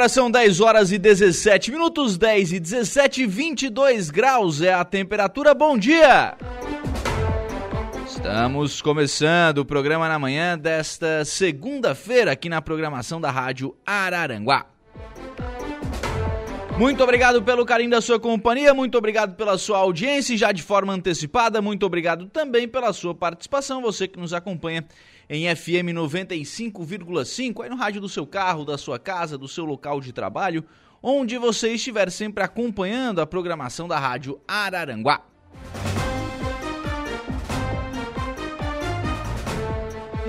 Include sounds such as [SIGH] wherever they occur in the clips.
Agora são 10 horas e 17 minutos, 10 e 17, 22 graus é a temperatura. Bom dia! Estamos começando o programa na manhã desta segunda-feira aqui na programação da Rádio Araranguá. Muito obrigado pelo carinho da sua companhia, muito obrigado pela sua audiência já de forma antecipada, muito obrigado também pela sua participação, você que nos acompanha em FM 95,5, aí no rádio do seu carro, da sua casa, do seu local de trabalho, onde você estiver sempre acompanhando a programação da Rádio Araranguá.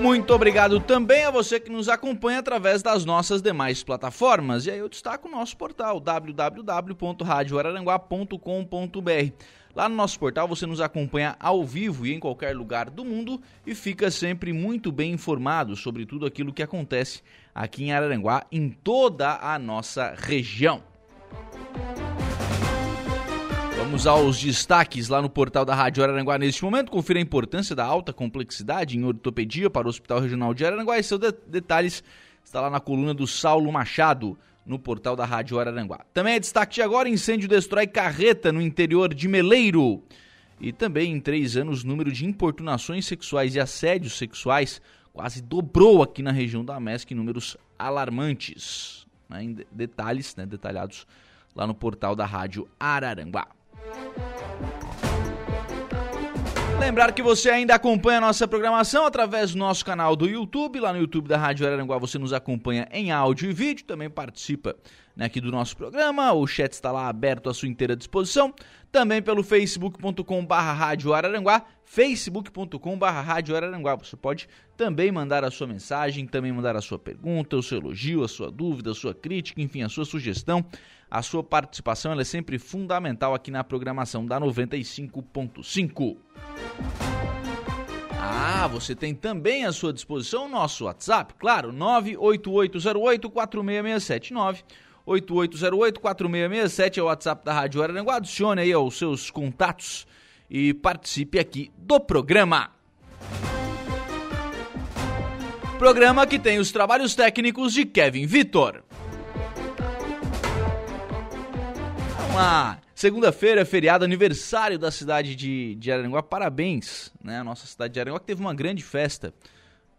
Muito obrigado também a você que nos acompanha através das nossas demais plataformas. E aí eu destaco o nosso portal www.radioararanguá.com.br. Lá no nosso portal você nos acompanha ao vivo e em qualquer lugar do mundo e fica sempre muito bem informado sobre tudo aquilo que acontece aqui em Araranguá, em toda a nossa região. Vamos aos destaques lá no portal da Rádio Araranguá neste momento. Confira a importância da alta complexidade em ortopedia para o Hospital Regional de Araranguá e seus de detalhes está lá na coluna do Saulo Machado no portal da Rádio Araranguá. Também é destaque de agora: incêndio destrói carreta no interior de Meleiro. E também em três anos, o número de importunações sexuais e assédios sexuais quase dobrou aqui na região da MESC, números alarmantes. Né, em detalhes, né, detalhados lá no portal da Rádio Araranguá. Lembrar que você ainda acompanha a nossa programação através do nosso canal do YouTube. Lá no YouTube da Rádio Araranguá você nos acompanha em áudio e vídeo, também participa né, aqui do nosso programa. O chat está lá aberto à sua inteira disposição. Também pelo facebook.com.br Rádio Araranguá, facebook.com.br Rádio Araranguá. Você pode também mandar a sua mensagem, também mandar a sua pergunta, o seu elogio, a sua dúvida, a sua crítica, enfim, a sua sugestão. A sua participação é sempre fundamental aqui na programação da 95.5. Ah, você tem também à sua disposição o nosso WhatsApp, claro, 98808-4667. 8808-4667 é o WhatsApp da Rádio Araranguá. Adicione aí os seus contatos e participe aqui do programa. Programa que tem os trabalhos técnicos de Kevin Vitor. Lá. Segunda-feira, feriado, aniversário da cidade de, de Araranguá. Parabéns, né? A nossa cidade de Araranguá que teve uma grande festa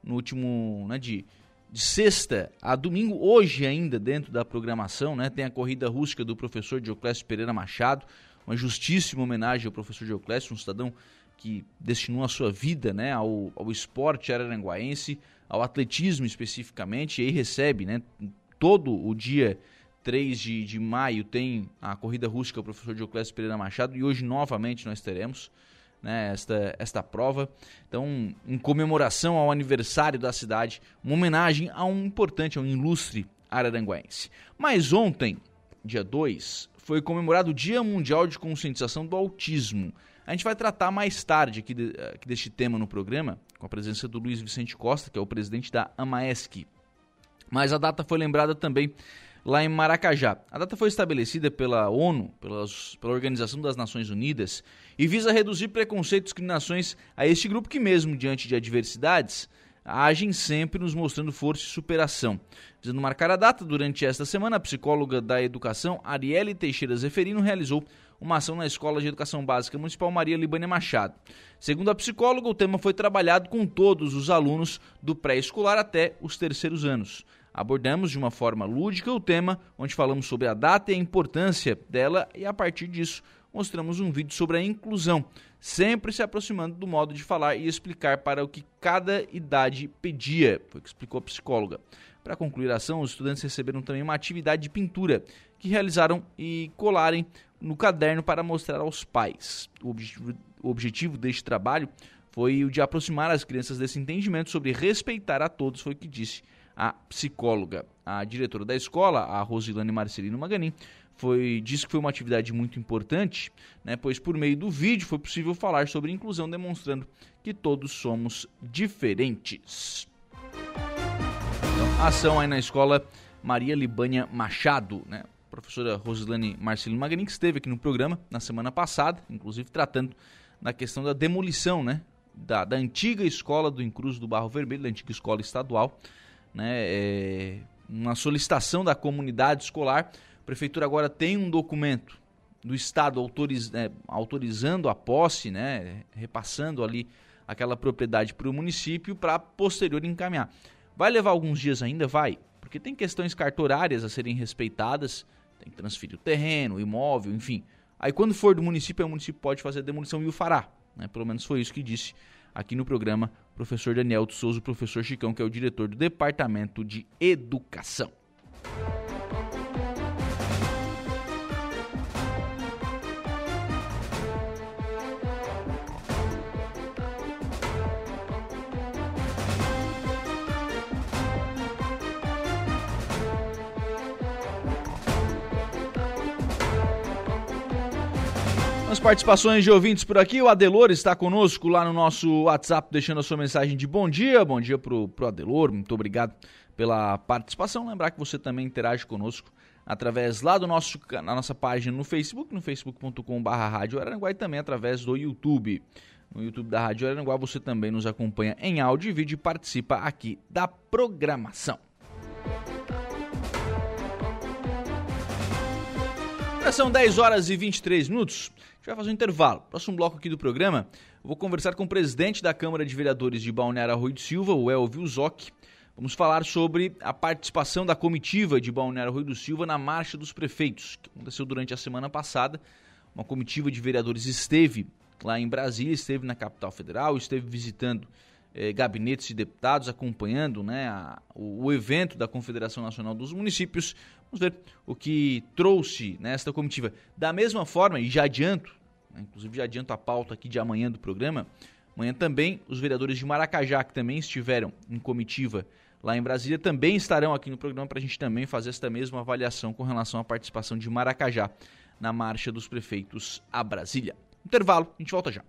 no último, né, de, de sexta a domingo, hoje ainda dentro da programação, né? Tem a corrida rústica do professor Dioclésio Pereira Machado, uma justíssima homenagem ao professor Dioclésio, um cidadão que destinou a sua vida, né, ao, ao esporte araranguaense, ao atletismo especificamente, e aí recebe, né, todo o dia 3 de, de maio tem a corrida rústica o professor Dioclésio Pereira Machado e hoje novamente nós teremos né, esta, esta prova. Então, em comemoração ao aniversário da cidade, uma homenagem a um importante, a um ilustre araranguense. Mas ontem, dia 2, foi comemorado o Dia Mundial de Conscientização do Autismo. A gente vai tratar mais tarde aqui, de, aqui deste tema no programa, com a presença do Luiz Vicente Costa, que é o presidente da AMAESC. Mas a data foi lembrada também lá em Maracajá. A data foi estabelecida pela ONU, pelas, pela Organização das Nações Unidas, e visa reduzir preconceitos e discriminações a este grupo que, mesmo diante de adversidades, agem sempre nos mostrando força e superação. Visando marcar a data, durante esta semana, a psicóloga da educação, Arielle Teixeira Zeferino, realizou uma ação na Escola de Educação Básica Municipal Maria Libânia Machado. Segundo a psicóloga, o tema foi trabalhado com todos os alunos do pré-escolar até os terceiros anos. Abordamos de uma forma lúdica o tema, onde falamos sobre a data e a importância dela, e a partir disso, mostramos um vídeo sobre a inclusão, sempre se aproximando do modo de falar e explicar para o que cada idade pedia, foi o que explicou a psicóloga. Para concluir a ação, os estudantes receberam também uma atividade de pintura que realizaram e colarem no caderno para mostrar aos pais. O objetivo, o objetivo deste trabalho foi o de aproximar as crianças desse entendimento sobre respeitar a todos, foi o que disse a psicóloga. A diretora da escola, a Rosilane Marcelino Maganin, foi, disse que foi uma atividade muito importante, né, pois por meio do vídeo foi possível falar sobre inclusão, demonstrando que todos somos diferentes. Então, ação aí na escola Maria Libânia Machado, né? professora Rosilane Marcelino Maganin, que esteve aqui no programa na semana passada, inclusive tratando da questão da demolição, né? Da, da antiga escola do Encruz do Barro Vermelho, da antiga escola estadual, né? É uma solicitação da comunidade escolar. A prefeitura agora tem um documento do Estado autoriz, é, autorizando a posse, né? Repassando ali aquela propriedade para o município para posterior encaminhar. Vai levar alguns dias ainda? Vai, porque tem questões cartorárias a serem respeitadas, tem que transferir o terreno, o imóvel, enfim. Aí quando for do município, o município pode fazer a demolição e o fará. Né? Pelo menos foi isso que disse aqui no programa professor Daniel de Souza, o professor Chicão, que é o diretor do Departamento de Educação. Participações de ouvintes por aqui. O Adelor está conosco lá no nosso WhatsApp, deixando a sua mensagem de bom dia. Bom dia pro, pro Adelor, muito obrigado pela participação. Lembrar que você também interage conosco através lá do nosso, na nossa página no Facebook, no facebook.com.br e também através do YouTube. No YouTube da Rádio Araranguá você também nos acompanha em áudio e vídeo e participa aqui da programação. são 10 horas e 23 minutos gente vai fazer um intervalo. Próximo bloco aqui do programa, vou conversar com o presidente da Câmara de Vereadores de Balneário Arroio de Silva, o Elvio Zoc. Vamos falar sobre a participação da comitiva de Balneário Arroio do Silva na Marcha dos Prefeitos, que aconteceu durante a semana passada. Uma comitiva de vereadores esteve lá em Brasília, esteve na capital federal, esteve visitando eh, gabinetes de deputados, acompanhando né, a, o, o, evento da Confederação Nacional dos Municípios. Vamos ver o que trouxe nesta comitiva. Da mesma forma, e já adianto, né, inclusive já adianto a pauta aqui de amanhã do programa, amanhã também os vereadores de Maracajá, que também estiveram em comitiva lá em Brasília, também estarão aqui no programa para a gente também fazer esta mesma avaliação com relação à participação de Maracajá na marcha dos prefeitos a Brasília. Intervalo, a gente volta já.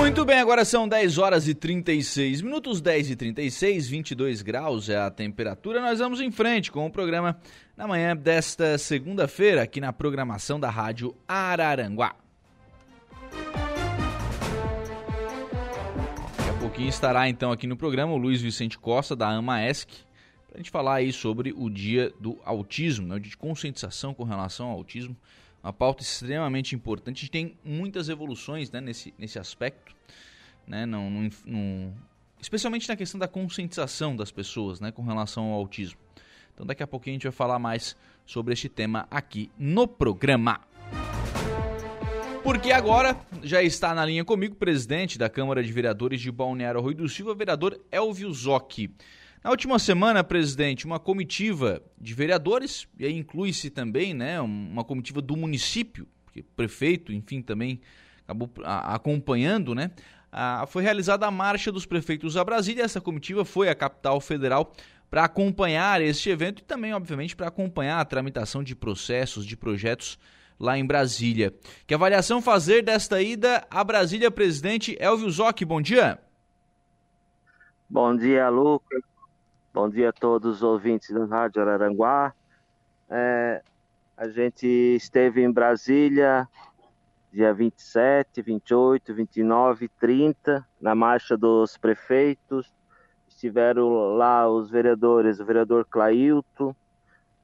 Muito bem, agora são 10 horas e 36 minutos, 10 e 36, 22 graus é a temperatura. Nós vamos em frente com o programa na manhã desta segunda-feira, aqui na programação da Rádio Araranguá. Daqui a pouquinho estará então aqui no programa o Luiz Vicente Costa, da AMAESC, para a gente falar aí sobre o dia do autismo, né, o dia de conscientização com relação ao autismo uma pauta extremamente importante. A gente tem muitas evoluções né, nesse, nesse aspecto né, no, no, no, especialmente na questão da conscientização das pessoas né, com relação ao autismo. Então daqui a pouquinho a gente vai falar mais sobre este tema aqui no programa. Porque agora já está na linha comigo o presidente da Câmara de Vereadores de Balneário Rui do Silva, vereador Elvio Zocchi. Na última semana, presidente, uma comitiva de vereadores, e aí inclui-se também né, uma comitiva do município, porque prefeito, enfim, também acabou acompanhando, né? foi realizada a Marcha dos Prefeitos a Brasília. Essa comitiva foi à capital federal para acompanhar este evento e também, obviamente, para acompanhar a tramitação de processos, de projetos lá em Brasília. Que avaliação fazer desta ida a Brasília, presidente Elvio Zoc? Bom dia. Bom dia, Lucas. Bom dia a todos os ouvintes da Rádio Araranguá. É, a gente esteve em Brasília dia 27, 28, 29, 30, na marcha dos prefeitos. Estiveram lá os vereadores, o vereador Clailton,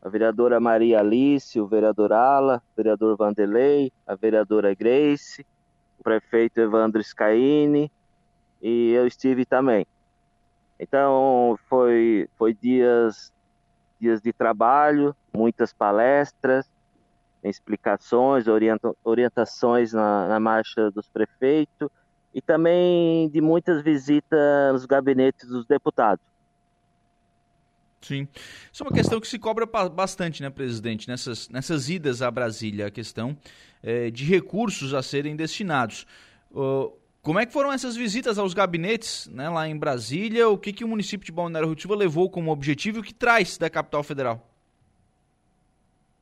a vereadora Maria Alice, o vereador Ala, o vereador Vanderlei, a vereadora Grace, o prefeito Evandro Scaini e eu estive também. Então foi foi dias dias de trabalho, muitas palestras, explicações, orienta, orientações na, na marcha dos prefeitos e também de muitas visitas nos gabinetes dos deputados. Sim. Isso é uma questão que se cobra bastante, né, presidente, nessas, nessas idas a Brasília, a questão é, de recursos a serem destinados. Uh, como é que foram essas visitas aos gabinetes né, lá em Brasília? O que, que o município de Balneário Rio levou como objetivo e o que traz da capital federal?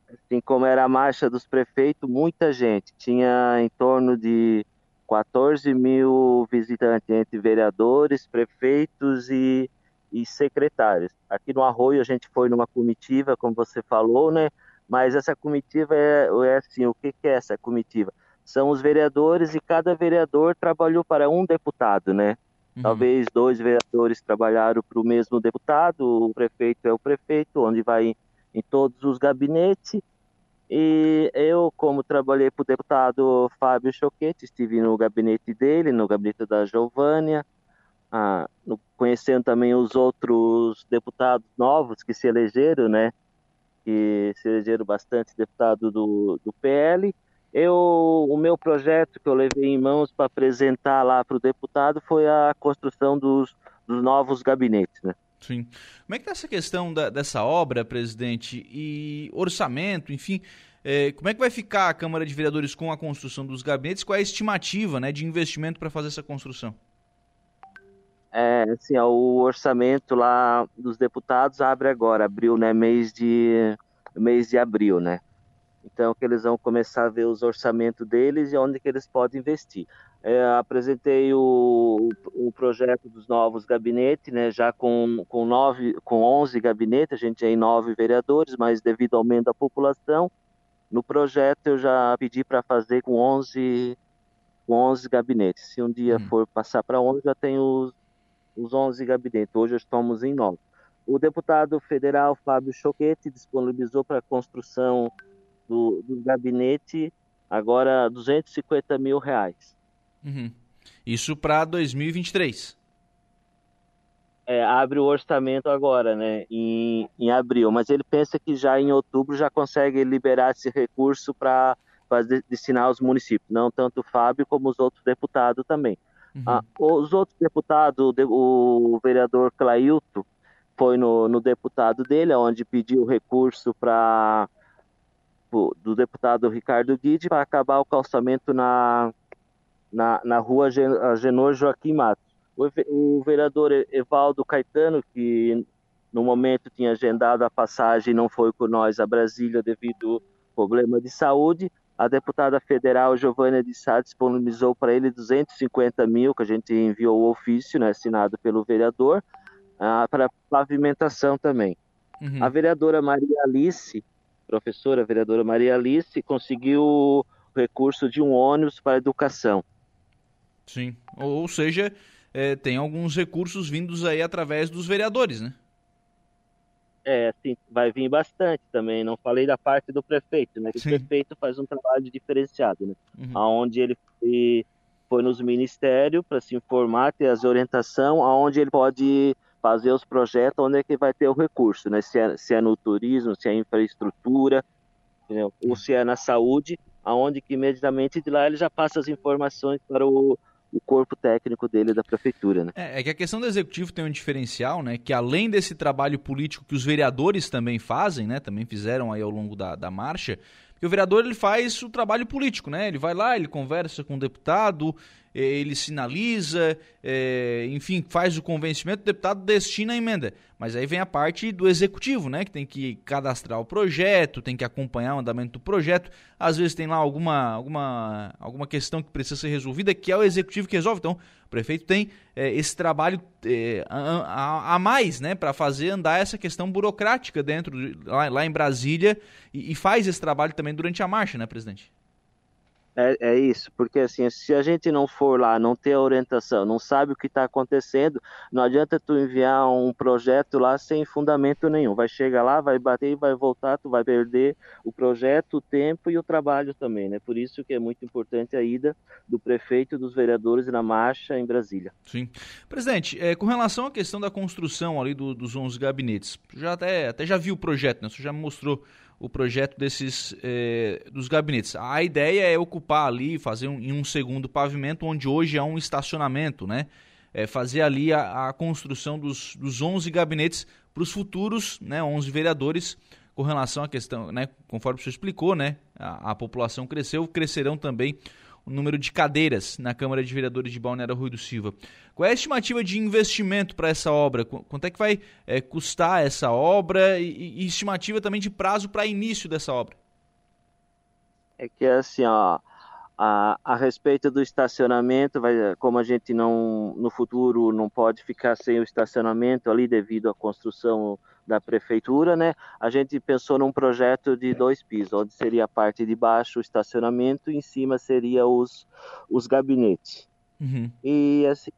Assim como era a marcha dos prefeitos, muita gente. Tinha em torno de 14 mil visitantes entre vereadores, prefeitos e e secretários. Aqui no Arroio a gente foi numa comitiva, como você falou, né? Mas essa comitiva é, é assim, o que, que é essa comitiva? São os vereadores e cada vereador trabalhou para um deputado, né? Uhum. Talvez dois vereadores trabalharam para o mesmo deputado, o prefeito é o prefeito, onde vai em, em todos os gabinetes. E eu, como trabalhei para o deputado Fábio Choquete, estive no gabinete dele, no gabinete da Giovânia, ah, conhecendo também os outros deputados novos que se elegeram, né? Que se elegeram bastante deputados do, do PL. Eu, o meu projeto que eu levei em mãos para apresentar lá para o deputado foi a construção dos, dos novos gabinetes, né? Sim. Como é que está essa questão da, dessa obra, presidente, e orçamento, enfim, é, como é que vai ficar a Câmara de Vereadores com a construção dos gabinetes? Qual é a estimativa né, de investimento para fazer essa construção? É, assim, ó, o orçamento lá dos deputados abre agora, abril, né? Mês de, mês de abril, né? Então, que eles vão começar a ver os orçamentos deles e onde que eles podem investir. É, apresentei o, o projeto dos novos gabinetes, né? Já com, com, nove, com 11 gabinetes, a gente tem nove vereadores, mas devido ao aumento da população, no projeto eu já pedi para fazer com 11, com 11 gabinetes. Se um dia hum. for passar para 11, já tem os os 11 gabinetes. Hoje estamos em 9. O deputado federal Fábio Choquete disponibilizou para a construção do, do gabinete agora 250 mil reais. Uhum. Isso para 2023. É, abre o orçamento agora, né, em, em abril, mas ele pensa que já em outubro já consegue liberar esse recurso para destinar aos municípios, não tanto o Fábio como os outros deputados também. Uhum. Ah, os outros deputados, o vereador Clailton foi no, no deputado dele, onde pediu recurso para do deputado Ricardo Guide para acabar o calçamento na, na, na rua Genor Joaquim Matos. O, o vereador Evaldo Caetano, que no momento tinha agendado a passagem, não foi com nós a Brasília devido ao problema de saúde, a deputada federal Giovânia de Sá disponibilizou para ele 250 mil, que a gente enviou o ofício, né, assinado pelo vereador, uh, para pavimentação também. Uhum. A vereadora Maria Alice, professora vereadora Maria Alice, conseguiu o recurso de um ônibus para educação. Sim, ou seja, é, tem alguns recursos vindos aí através dos vereadores, né? É, assim, vai vir bastante também. Não falei da parte do prefeito, né? o prefeito faz um trabalho diferenciado, né? Uhum. Onde ele foi, foi nos ministérios para se informar, ter as orientações, aonde ele pode fazer os projetos, onde é que vai ter o recurso, né? Se é, se é no turismo, se é infraestrutura, entendeu? ou se é na saúde, aonde que imediatamente de lá ele já passa as informações para o o corpo técnico dele da prefeitura. Né? É, é, que a questão do executivo tem um diferencial, né? Que além desse trabalho político que os vereadores também fazem, né? Também fizeram aí ao longo da, da marcha, porque o vereador ele faz o trabalho político, né? Ele vai lá, ele conversa com o deputado, ele sinaliza, é, enfim, faz o convencimento, o deputado destina a emenda. Mas aí vem a parte do executivo, né? Que tem que cadastrar o projeto, tem que acompanhar o andamento do projeto. Às vezes tem lá alguma, alguma, alguma questão que precisa ser resolvida, que é o executivo que resolve. Então, o prefeito tem é, esse trabalho é, a, a, mais, né? Para fazer andar essa questão burocrática dentro, de, lá, lá em Brasília, e, e faz esse trabalho também durante a marcha, né, presidente? É, é, isso, porque assim, se a gente não for lá, não ter a orientação, não sabe o que está acontecendo, não adianta tu enviar um projeto lá sem fundamento nenhum. Vai chegar lá, vai bater e vai voltar, tu vai perder o projeto, o tempo e o trabalho também, né? Por isso que é muito importante a ida do prefeito dos vereadores na marcha em Brasília. Sim. Presidente, é, com relação à questão da construção ali do, dos 11 gabinetes, já até, até já viu o projeto, né? Você já mostrou o projeto desses é, dos gabinetes. A ideia é ocupar ali, fazer um, em um segundo pavimento, onde hoje é um estacionamento, né? É fazer ali a, a construção dos, dos 11 gabinetes para os futuros, né, 11 vereadores, com relação à questão, né, conforme o senhor explicou, né, a, a população cresceu, crescerão também o número de cadeiras na Câmara de Vereadores de Balneário Rui do Silva. Qual é a estimativa de investimento para essa obra? Quanto é que vai é, custar essa obra e, e estimativa também de prazo para início dessa obra? É que assim, ó, a, a, respeito do estacionamento, vai, como a gente não no futuro não pode ficar sem o estacionamento ali devido à construção da prefeitura, né? A gente pensou num projeto de dois pisos, onde seria a parte de baixo o estacionamento e em cima seria os, os gabinetes. Uhum. E assim,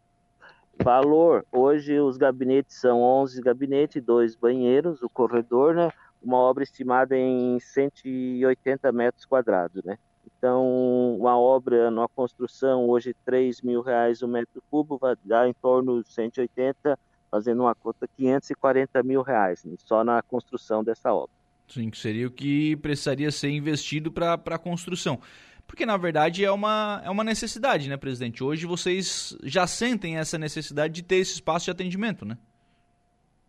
valor, hoje os gabinetes são 11 gabinetes, dois banheiros, o corredor, né? Uma obra estimada em 180 metros quadrados, né? Então, uma obra, uma construção, hoje 3 mil reais o metro cubo, vai dar em torno de 180 fazendo uma conta 540 mil reais né, só na construção dessa obra. Sim, que seria o que precisaria ser investido para a construção. Porque, na verdade, é uma, é uma necessidade, né, presidente? Hoje vocês já sentem essa necessidade de ter esse espaço de atendimento, né?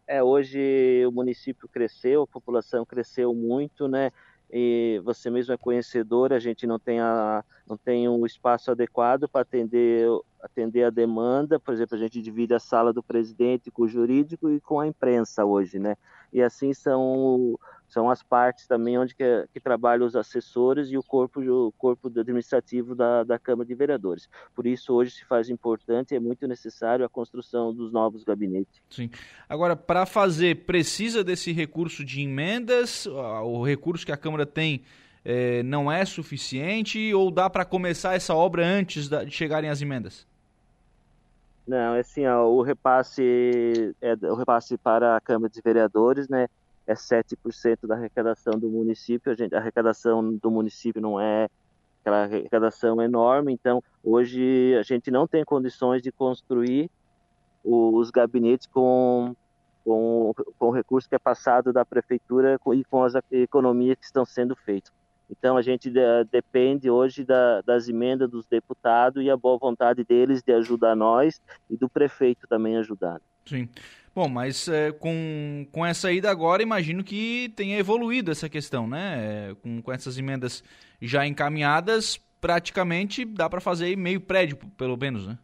É, hoje o município cresceu, a população cresceu muito, né? E você mesmo é conhecedor, a gente não tem, a, não tem um espaço adequado para atender atender a demanda, por exemplo, a gente divide a sala do presidente com o jurídico e com a imprensa hoje, né? E assim são são as partes também onde que, que trabalham os assessores e o corpo o corpo administrativo da, da Câmara de Vereadores. Por isso hoje se faz importante, é muito necessário a construção dos novos gabinetes. Sim. Agora, para fazer, precisa desse recurso de emendas, o recurso que a Câmara tem é, não é suficiente ou dá para começar essa obra antes de chegarem as emendas? Não, é assim, ó, o repasse é o repasse para a Câmara de Vereadores, né? É 7% da arrecadação do município. A, gente, a arrecadação do município não é aquela arrecadação enorme, então hoje a gente não tem condições de construir os gabinetes com, com, com o recurso que é passado da prefeitura e com as economias que estão sendo feitas. Então a gente de, depende hoje da, das emendas dos deputados e a boa vontade deles de ajudar nós e do prefeito também ajudar. Sim. Bom, mas é, com, com essa ida agora, imagino que tenha evoluído essa questão, né? É, com, com essas emendas já encaminhadas, praticamente dá para fazer meio prédio, pelo menos, né?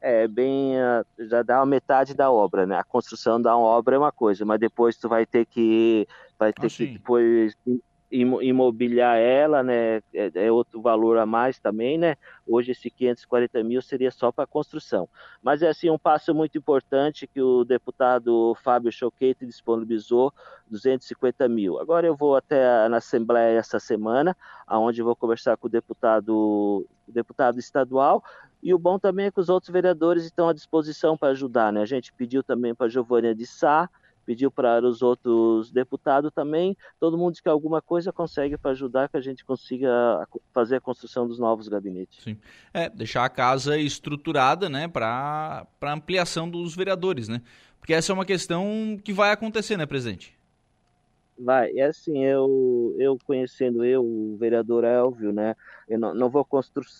É, bem, já dá a metade da obra, né? A construção da obra é uma coisa, mas depois tu vai ter que vai ter ah, que depois imobiliar ela, né, é, é, outro valor a mais também, né, hoje esse 540 mil seria só para construção, mas é assim um passo muito importante que o deputado Fábio Choquete disponibilizou 250 mil, agora eu vou até na Assembleia essa semana, aonde vou conversar com o deputado, o deputado estadual, e o bom também é que os outros vereadores estão à disposição para ajudar, né, a gente pediu também para Giovânia de Sá, pediu para os outros deputados também. Todo mundo que alguma coisa consegue para ajudar que a gente consiga fazer a construção dos novos gabinetes. Sim. É, deixar a casa estruturada, né, para ampliação dos vereadores, né? Porque essa é uma questão que vai acontecer, né, presidente? Vai, é assim, eu, eu conhecendo eu, o vereador Elvio, né, eu não, não vou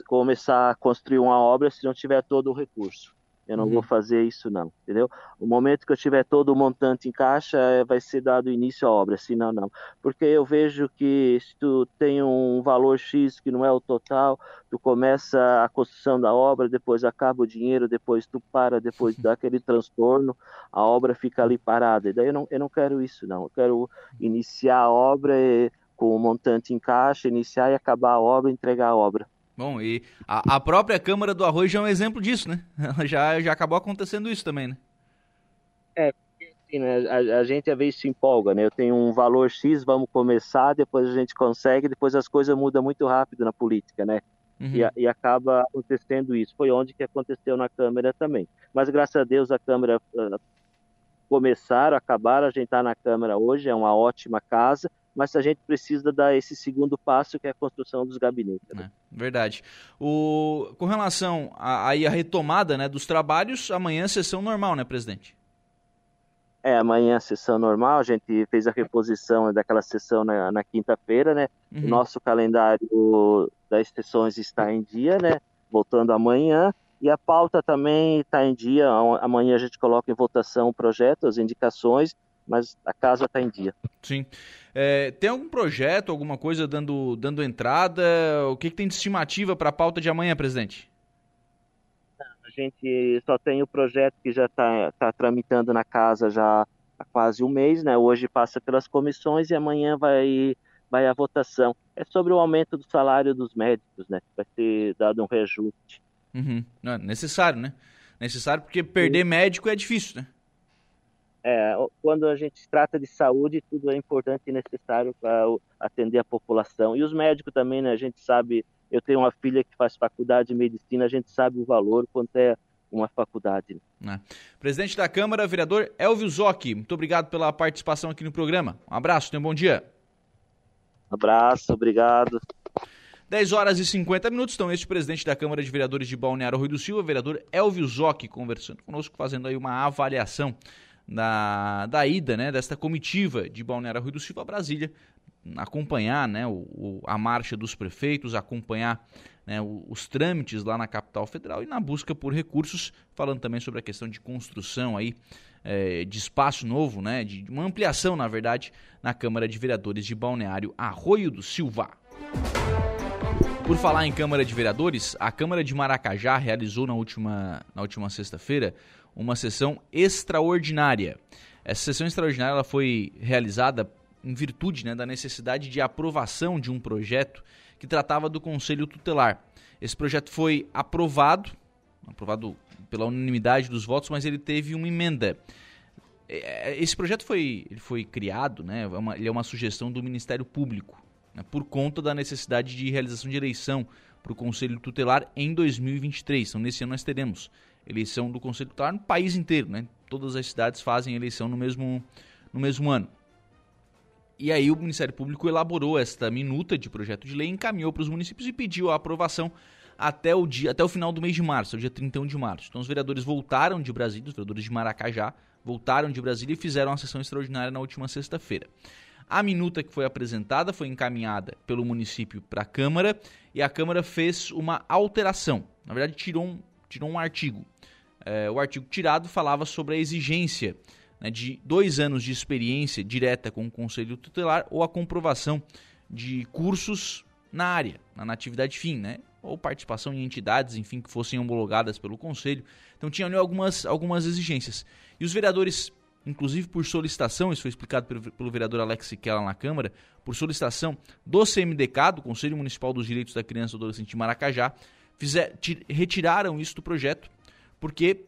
começar a construir uma obra se não tiver todo o recurso. Eu não uhum. vou fazer isso não, entendeu? O momento que eu tiver todo o montante em caixa, é, vai ser dado início à obra, senão não. Porque eu vejo que se tu tem um valor X que não é o total, tu começa a construção da obra, depois acaba o dinheiro, depois tu para, depois [LAUGHS] dá aquele transtorno, a obra fica ali parada. E daí eu não, eu não quero isso não, eu quero iniciar a obra com o montante em caixa, iniciar e acabar a obra, entregar a obra. Bom, e a, a, própria Câmara do Arroz já é um exemplo disso, né? [LAUGHS] Já, já acabou acontecendo isso também, né? É, assim, né? A, a, gente às vezes se empolga, né? Eu tenho um valor X, vamos começar, depois a gente consegue, depois as coisas mudam muito rápido na política, né? Uhum. E, e, acaba acontecendo isso. Foi onde que aconteceu na Câmara também. Mas graças a Deus a Câmara uh, começaram, acabaram, a gente está na Câmara hoje, é uma ótima casa, mas a gente precisa dar esse segundo passo, que é a construção dos gabinetes. Né? É, verdade. O, com relação a, a, a retomada né, dos trabalhos, amanhã é sessão normal, né, presidente? É, amanhã a sessão normal, a gente fez a reposição daquela sessão na, na quinta-feira, né? Uhum. Nosso calendário das sessões está em dia, né? Voltando amanhã. E a pauta também está em dia. Amanhã a gente coloca em votação o projeto, as indicações, mas a casa está em dia. Sim. É, tem algum projeto, alguma coisa dando, dando entrada? O que, que tem de estimativa para a pauta de amanhã, presidente? gente só tem o projeto que já está tá tramitando na casa já há quase um mês, né? Hoje passa pelas comissões e amanhã vai vai a votação. É sobre o aumento do salário dos médicos, né? Vai ser dado um reajuste. Uhum. É necessário, né? Necessário porque perder Sim. médico é difícil, né? É, quando a gente trata de saúde, tudo é importante e necessário para atender a população. E os médicos também, né? A gente sabe eu tenho uma filha que faz faculdade de medicina, a gente sabe o valor quanto é uma faculdade. É. Presidente da Câmara, vereador Elvio Zocchi, muito obrigado pela participação aqui no programa. Um abraço, tenha um bom dia. Um abraço, obrigado. 10 horas e 50 minutos, então este presidente da Câmara de Vereadores de Balneário Rui do Silva, vereador Elvio Zocchi, conversando conosco, fazendo aí uma avaliação da, da ida, né, desta comitiva de Balneário Rui do Silva a Brasília acompanhar né, o, a marcha dos prefeitos, acompanhar né, os trâmites lá na capital federal e na busca por recursos, falando também sobre a questão de construção aí, é, de espaço novo, né, de uma ampliação, na verdade, na Câmara de Vereadores de Balneário Arroio do Silva. Por falar em Câmara de Vereadores, a Câmara de Maracajá realizou na última, na última sexta-feira uma sessão extraordinária. Essa sessão extraordinária ela foi realizada em virtude né, da necessidade de aprovação de um projeto que tratava do Conselho Tutelar. Esse projeto foi aprovado, aprovado pela unanimidade dos votos, mas ele teve uma emenda. É, é, esse projeto foi, ele foi criado, né, é ele é uma sugestão do Ministério Público, né, por conta da necessidade de realização de eleição para o Conselho Tutelar em 2023. Então, nesse ano nós teremos eleição do Conselho Tutelar no país inteiro. Né? Todas as cidades fazem eleição no mesmo, no mesmo ano. E aí o Ministério Público elaborou esta minuta de projeto de lei, encaminhou para os municípios e pediu a aprovação até o dia, até o final do mês de março, o dia 31 de março. Então os vereadores voltaram de Brasília, os vereadores de Maracajá voltaram de Brasília e fizeram uma sessão extraordinária na última sexta-feira. A minuta que foi apresentada foi encaminhada pelo município para a Câmara e a Câmara fez uma alteração. Na verdade, tirou um, tirou um artigo. É, o artigo tirado falava sobre a exigência né, de dois anos de experiência direta com o Conselho Tutelar ou a comprovação de cursos na área, na atividade fim, né? ou participação em entidades, enfim, que fossem homologadas pelo Conselho. Então tinha ali algumas, algumas exigências. E os vereadores, inclusive por solicitação, isso foi explicado pelo, pelo vereador Alex Siquela na Câmara, por solicitação do CMDK, do Conselho Municipal dos Direitos da Criança e do Adolescente de Maracajá, fizer, retiraram isso do projeto, porque,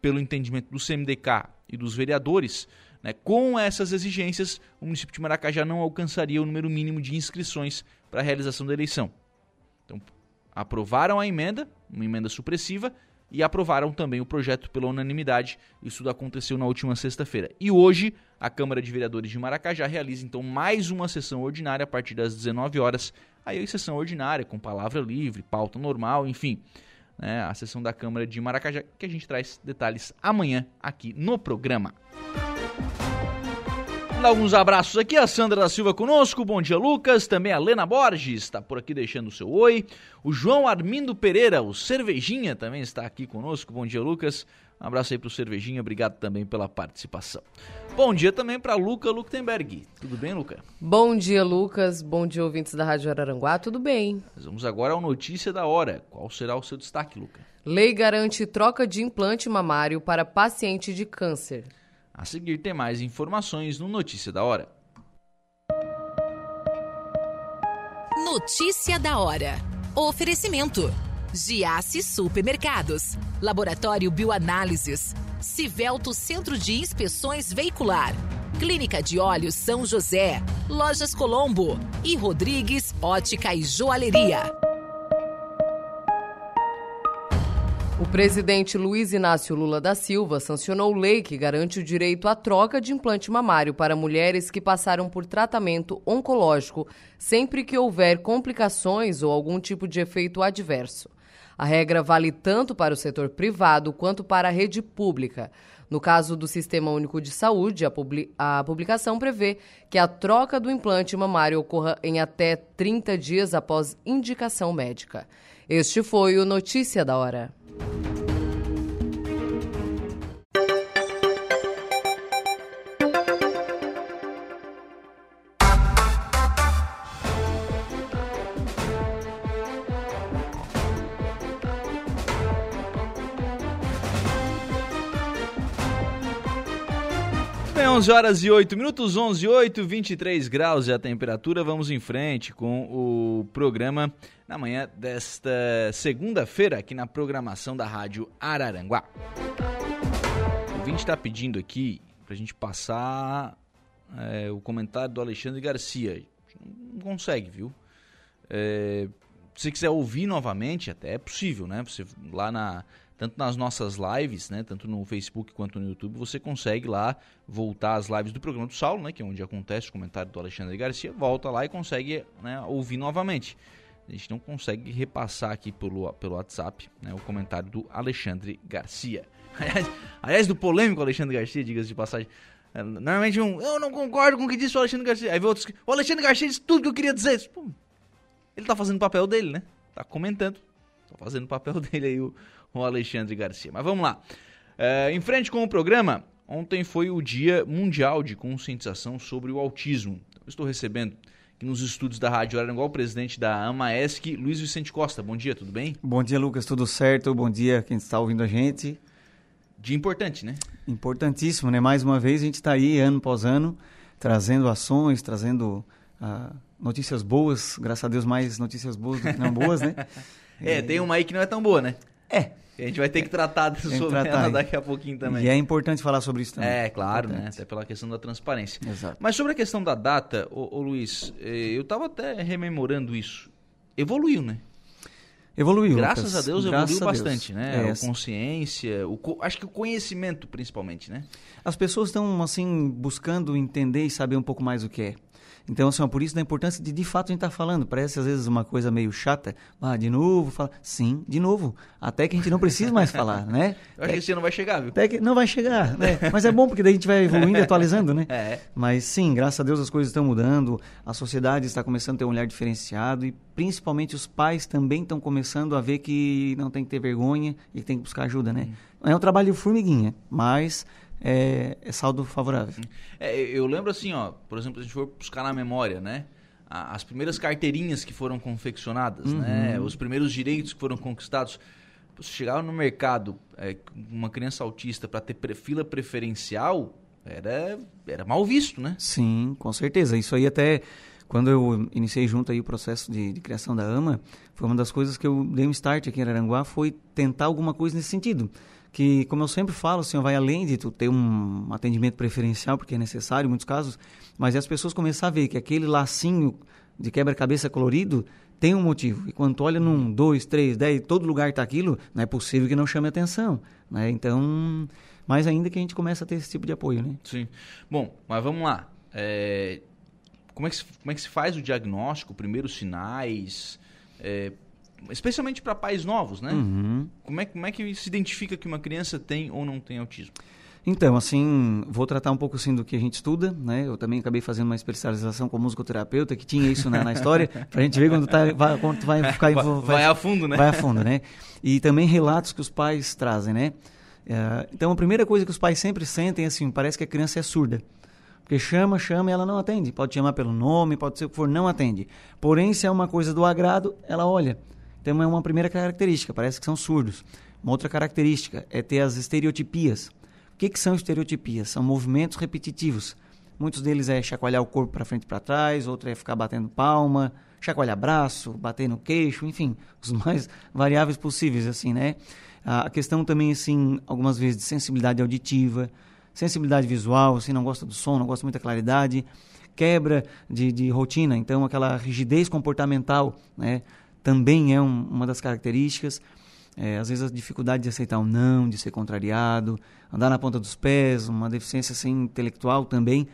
pelo entendimento do CMDK e dos vereadores, né, com essas exigências, o município de Maracajá não alcançaria o número mínimo de inscrições para a realização da eleição. Então, aprovaram a emenda, uma emenda supressiva, e aprovaram também o projeto pela unanimidade. Isso aconteceu na última sexta-feira. E hoje, a Câmara de Vereadores de Maracajá realiza então mais uma sessão ordinária a partir das 19 horas. Aí, sessão ordinária, com palavra livre, pauta normal, enfim né, a sessão da Câmara de Maracajá, que a gente traz detalhes amanhã aqui no programa. Alguns abraços aqui, a Sandra da Silva conosco, bom dia Lucas, também a Lena Borges está por aqui deixando o seu oi, o João Armindo Pereira, o Cervejinha também está aqui conosco, bom dia Lucas, um abraço aí pro Cervejinha, obrigado também pela participação. Bom dia também para Luca Luktenberg. Tudo bem, Luca? Bom dia, Lucas. Bom dia, ouvintes da Rádio Araranguá. Tudo bem? Nós vamos agora ao Notícia da Hora. Qual será o seu destaque, Luca? Lei garante troca de implante mamário para paciente de câncer. A seguir tem mais informações no Notícia da Hora. Notícia da Hora. Oferecimento. Giasse Supermercados. Laboratório Bioanálises Civelto Centro de Inspeções Veicular, Clínica de Olhos São José, Lojas Colombo e Rodrigues Ótica e Joalheria. O presidente Luiz Inácio Lula da Silva sancionou lei que garante o direito à troca de implante mamário para mulheres que passaram por tratamento oncológico, sempre que houver complicações ou algum tipo de efeito adverso. A regra vale tanto para o setor privado quanto para a rede pública. No caso do Sistema Único de Saúde, a, publi a, publicação prevê que a troca do implante mamário ocorra em até 30 dias após indicação médica. Este foi o Notícia da Hora. 11 horas e 8 minutos, 11 e 8, 23 graus é a temperatura. Vamos em frente com o programa na manhã desta segunda-feira aqui na programação da Rádio Araranguá. O ouvinte está pedindo aqui para a gente passar é, o comentário do Alexandre Garcia. Não consegue, viu? É, se você quiser ouvir novamente, até é possível, né? Você lá na tanto nas nossas lives, né, tanto no Facebook quanto no YouTube, você consegue lá voltar às lives do programa do Saulo, né, que é onde acontece o comentário do Alexandre Garcia, volta lá e consegue né, ouvir novamente. A gente não consegue repassar aqui pelo, pelo WhatsApp né, o comentário do Alexandre Garcia. [LAUGHS] Aliás, aliás do polêmico Alexandre Garcia, diga-se de passagem. É, normalmente um, eu não concordo com o que disse o Alexandre Garcia. Aí vem outros, o Alexandre Garcia disse tudo que eu queria dizer. Ele tá fazendo o papel dele, né? Tá comentando. Tá fazendo o papel [LAUGHS] dele aí, o, o Alexandre Garcia. Mas vamos lá. É, em frente com o programa, ontem foi o Dia Mundial de Conscientização sobre o Autismo. Eu estou recebendo aqui nos estúdios da Rádio Aranguá o presidente da AMAESC, Luiz Vicente Costa. Bom dia, tudo bem? Bom dia, Lucas, tudo certo? Bom dia quem está ouvindo a gente. Dia importante, né? Importantíssimo, né? Mais uma vez a gente está aí, ano após ano, trazendo ações, trazendo uh, notícias boas, graças a Deus mais notícias boas do que não boas, né? [LAUGHS] é, tem uma aí que não é tão boa, né? É. A gente vai ter que tratar sobre tratar ela daqui a pouquinho também. E é importante falar sobre isso também. É, claro, né? Até pela questão da transparência. Exato. Mas sobre a questão da data, ô, ô Luiz, eh, eu estava até rememorando isso. Evoluiu, né? Evoluiu. Graças Lucas. a Deus Graças evoluiu a Deus. bastante, né? É, a consciência, o, acho que o conhecimento principalmente, né? As pessoas estão, assim, buscando entender e saber um pouco mais o que é. Então, assim, por isso da importância de de fato a gente estar tá falando. Parece às vezes uma coisa meio chata. Ah, de novo, fala. Sim, de novo. Até que a gente não precisa mais falar, né? [LAUGHS] Eu acho que esse não vai chegar, viu? Até que não vai chegar, né? Mas é bom porque daí a gente vai evoluindo e atualizando, né? [LAUGHS] É. Mas sim, graças a Deus as coisas estão mudando, a sociedade está começando a ter um olhar diferenciado e principalmente os pais também estão começando a ver que não tem que ter vergonha e que tem que buscar ajuda, né? É um trabalho formiguinha, mas é, é saldo favorável. É, eu lembro assim, ó, por exemplo, a gente for buscar na memória, né? As primeiras carteirinhas que foram confeccionadas, Uhum. né? Os primeiros direitos que foram conquistados. Você chegava no mercado, é, uma criança autista para ter pre- fila preferencial, era, era mal visto, né? Sim, com certeza. Isso aí até quando eu iniciei junto aí o processo de, de criação da AMA, foi uma das coisas que eu dei um start aqui em Araranguá, foi tentar alguma coisa nesse sentido. Que, como eu sempre falo, assim, vai além de tu ter um atendimento preferencial, porque é necessário em muitos casos, mas é as pessoas começar a ver que aquele lacinho de quebra-cabeça colorido tem um motivo. E quando tu olha num, dois, três, dez, todo lugar está aquilo, não é possível que não chame atenção. Né? Então, mais ainda que a gente comece a ter esse tipo de apoio, né? Sim. Bom, mas vamos lá. É, como, é que se, como é que se faz o diagnóstico, primeiros sinais, é, especialmente para pais novos, né? Uhum. Como, é, como é que se identifica que uma criança tem ou não tem autismo? Então, assim, vou tratar um pouco assim do que a gente estuda, né? Eu também acabei fazendo uma especialização como musicoterapeuta, que tinha isso né, na história, [LAUGHS] pra gente ver quando, tá, vai, quando vai ficar... Vai, vai a fundo, né? Vai a fundo, né? E também relatos que os pais trazem, né? É, então, a primeira coisa que os pais sempre sentem, assim, parece que a criança é surda. Porque chama, chama e ela não atende. Pode chamar pelo nome, pode ser o que for, não atende. Porém, se é uma coisa do agrado, ela olha. Então, é uma primeira característica, parece que são surdos. Uma outra característica é ter as estereotipias. O que, que são estereotipias? São movimentos repetitivos. Muitos deles é chacoalhar o corpo para frente e para trás, outro é ficar batendo palma, chacoalhar braço, bater no queixo, enfim, [LAUGHS] os mais variáveis possíveis, assim, né? A questão também, assim, algumas vezes de sensibilidade auditiva, sensibilidade visual, assim, não gosta do som, não gosta muito da claridade, quebra de, de rotina, então aquela rigidez comportamental, né, também é um, uma das características. É, às vezes a dificuldade de aceitar o um não, de ser contrariado, andar na ponta dos pés, uma deficiência assim, intelectual também.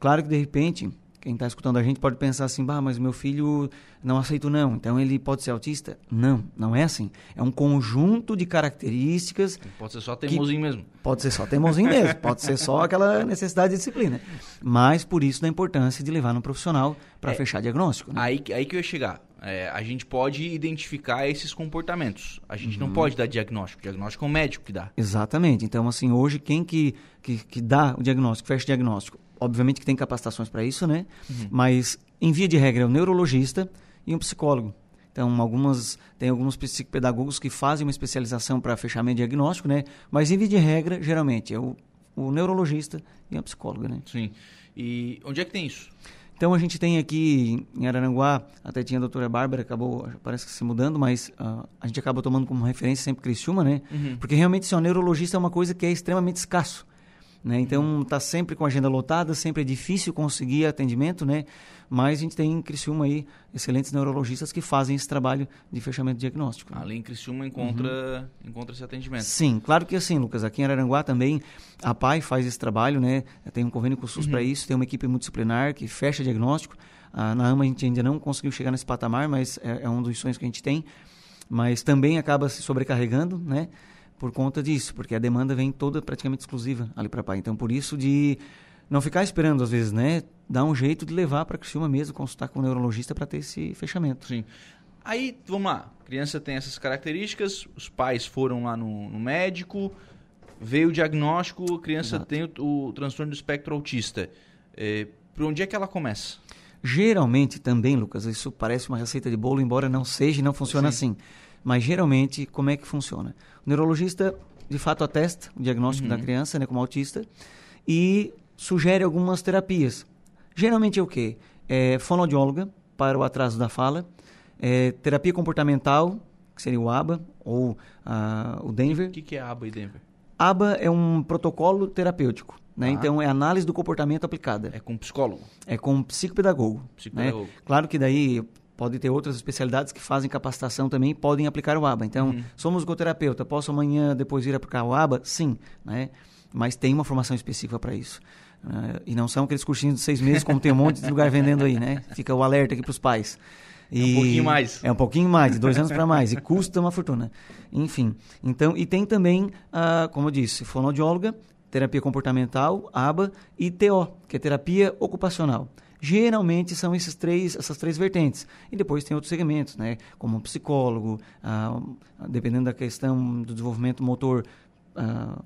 Claro que de repente quem está escutando a gente pode pensar assim, bah, mas meu filho não aceita não, então ele pode ser autista? Não, não é assim. É um conjunto de características. Pode ser só teimosinho mesmo. Pode ser só teimosinho mesmo, pode ser só aquela necessidade de disciplina. Mas por isso da importância de levar no profissional para é, fechar diagnóstico. Né? Aí, aí que eu ia chegar. É, a gente pode identificar esses comportamentos. A gente uhum. não pode dar diagnóstico. O diagnóstico é o médico que dá. Exatamente. Então, assim, hoje quem que, que, que dá o diagnóstico, fecha o diagnóstico? Obviamente que tem capacitações para isso, né? Uhum. Mas, em via de regra, é o neurologista e um psicólogo. Então, algumas, tem alguns psicopedagogos que fazem uma especialização para fechamento diagnóstico, né? Mas, em via de regra, geralmente, é o, o neurologista e a psicóloga, né? Sim. E onde é que tem isso? Então, a gente tem aqui em Araranguá, até tinha a doutora Bárbara, acabou, parece que se mudando, mas uh, a gente acaba tomando como referência sempre Criciúma, né? Uhum. Porque, realmente, ser um neurologista é uma coisa que é extremamente escasso. Né? Então está sempre com a agenda lotada, sempre é difícil conseguir atendimento, né? Mas a gente tem em Criciúma aí excelentes neurologistas que fazem esse trabalho de fechamento diagnóstico. Né? Ali em Criciúma encontra, uhum. encontra esse atendimento. Sim, claro que assim, Lucas, aqui em Araranguá também a PAI faz esse trabalho, né? Tem um convênio com o SUS uhum. para isso, tem uma equipe multidisciplinar que fecha diagnóstico. Ah, na AMA a gente ainda não conseguiu chegar nesse patamar, mas é, é um dos sonhos que a gente tem. Mas também acaba se sobrecarregando, né? Por conta disso, porque a demanda vem toda praticamente exclusiva ali para pai. Então, por isso de não ficar esperando às vezes, né? Dar um jeito de levar para Criciúma mesmo, consultar com o neurologista para ter esse fechamento. Sim. Aí, vamos lá. A criança tem essas características, os pais foram lá no, no médico, veio o diagnóstico, a criança Exato. tem o, o, transtorno do espectro autista. É, por onde é que ela começa? Geralmente também, Lucas, isso parece uma receita de bolo, embora não seja e não funcione Sim. assim. Mas geralmente, como é que funciona? O neurologista, de fato, atesta o diagnóstico uhum. da criança né, como autista e sugere algumas terapias. Geralmente é o quê? É fonoaudióloga para o atraso da fala, é terapia comportamental, que seria o ABA, ou uh, o Denver. O que, que é ABA e Denver? ABA é um protocolo terapêutico. Né? Ah. Então, é análise do comportamento aplicada. É com psicólogo? É com psicopedagogo. Psicopedagogo. Né? Claro que daí pode ter outras especialidades que fazem capacitação também podem aplicar o ABA. Então, uhum. somos goterapeuta, posso amanhã depois ir aplicar o ABA? Sim, né? Mas tem uma formação específica para isso. Uh, e não são aqueles cursinhos de seis meses, como tem um monte de lugar vendendo aí, né? Fica o alerta aqui para os pais. E é um pouquinho mais. É um pouquinho mais, de dois anos para mais. E custa uma fortuna. Enfim. Então, e tem também, uh, como eu disse, fonoaudióloga, terapia comportamental, ABA, e TO, que é terapia ocupacional. Geralmente são esses três, essas três vertentes. E depois tem outros segmentos, né? como psicólogo, ah, dependendo da questão do desenvolvimento motor, ah,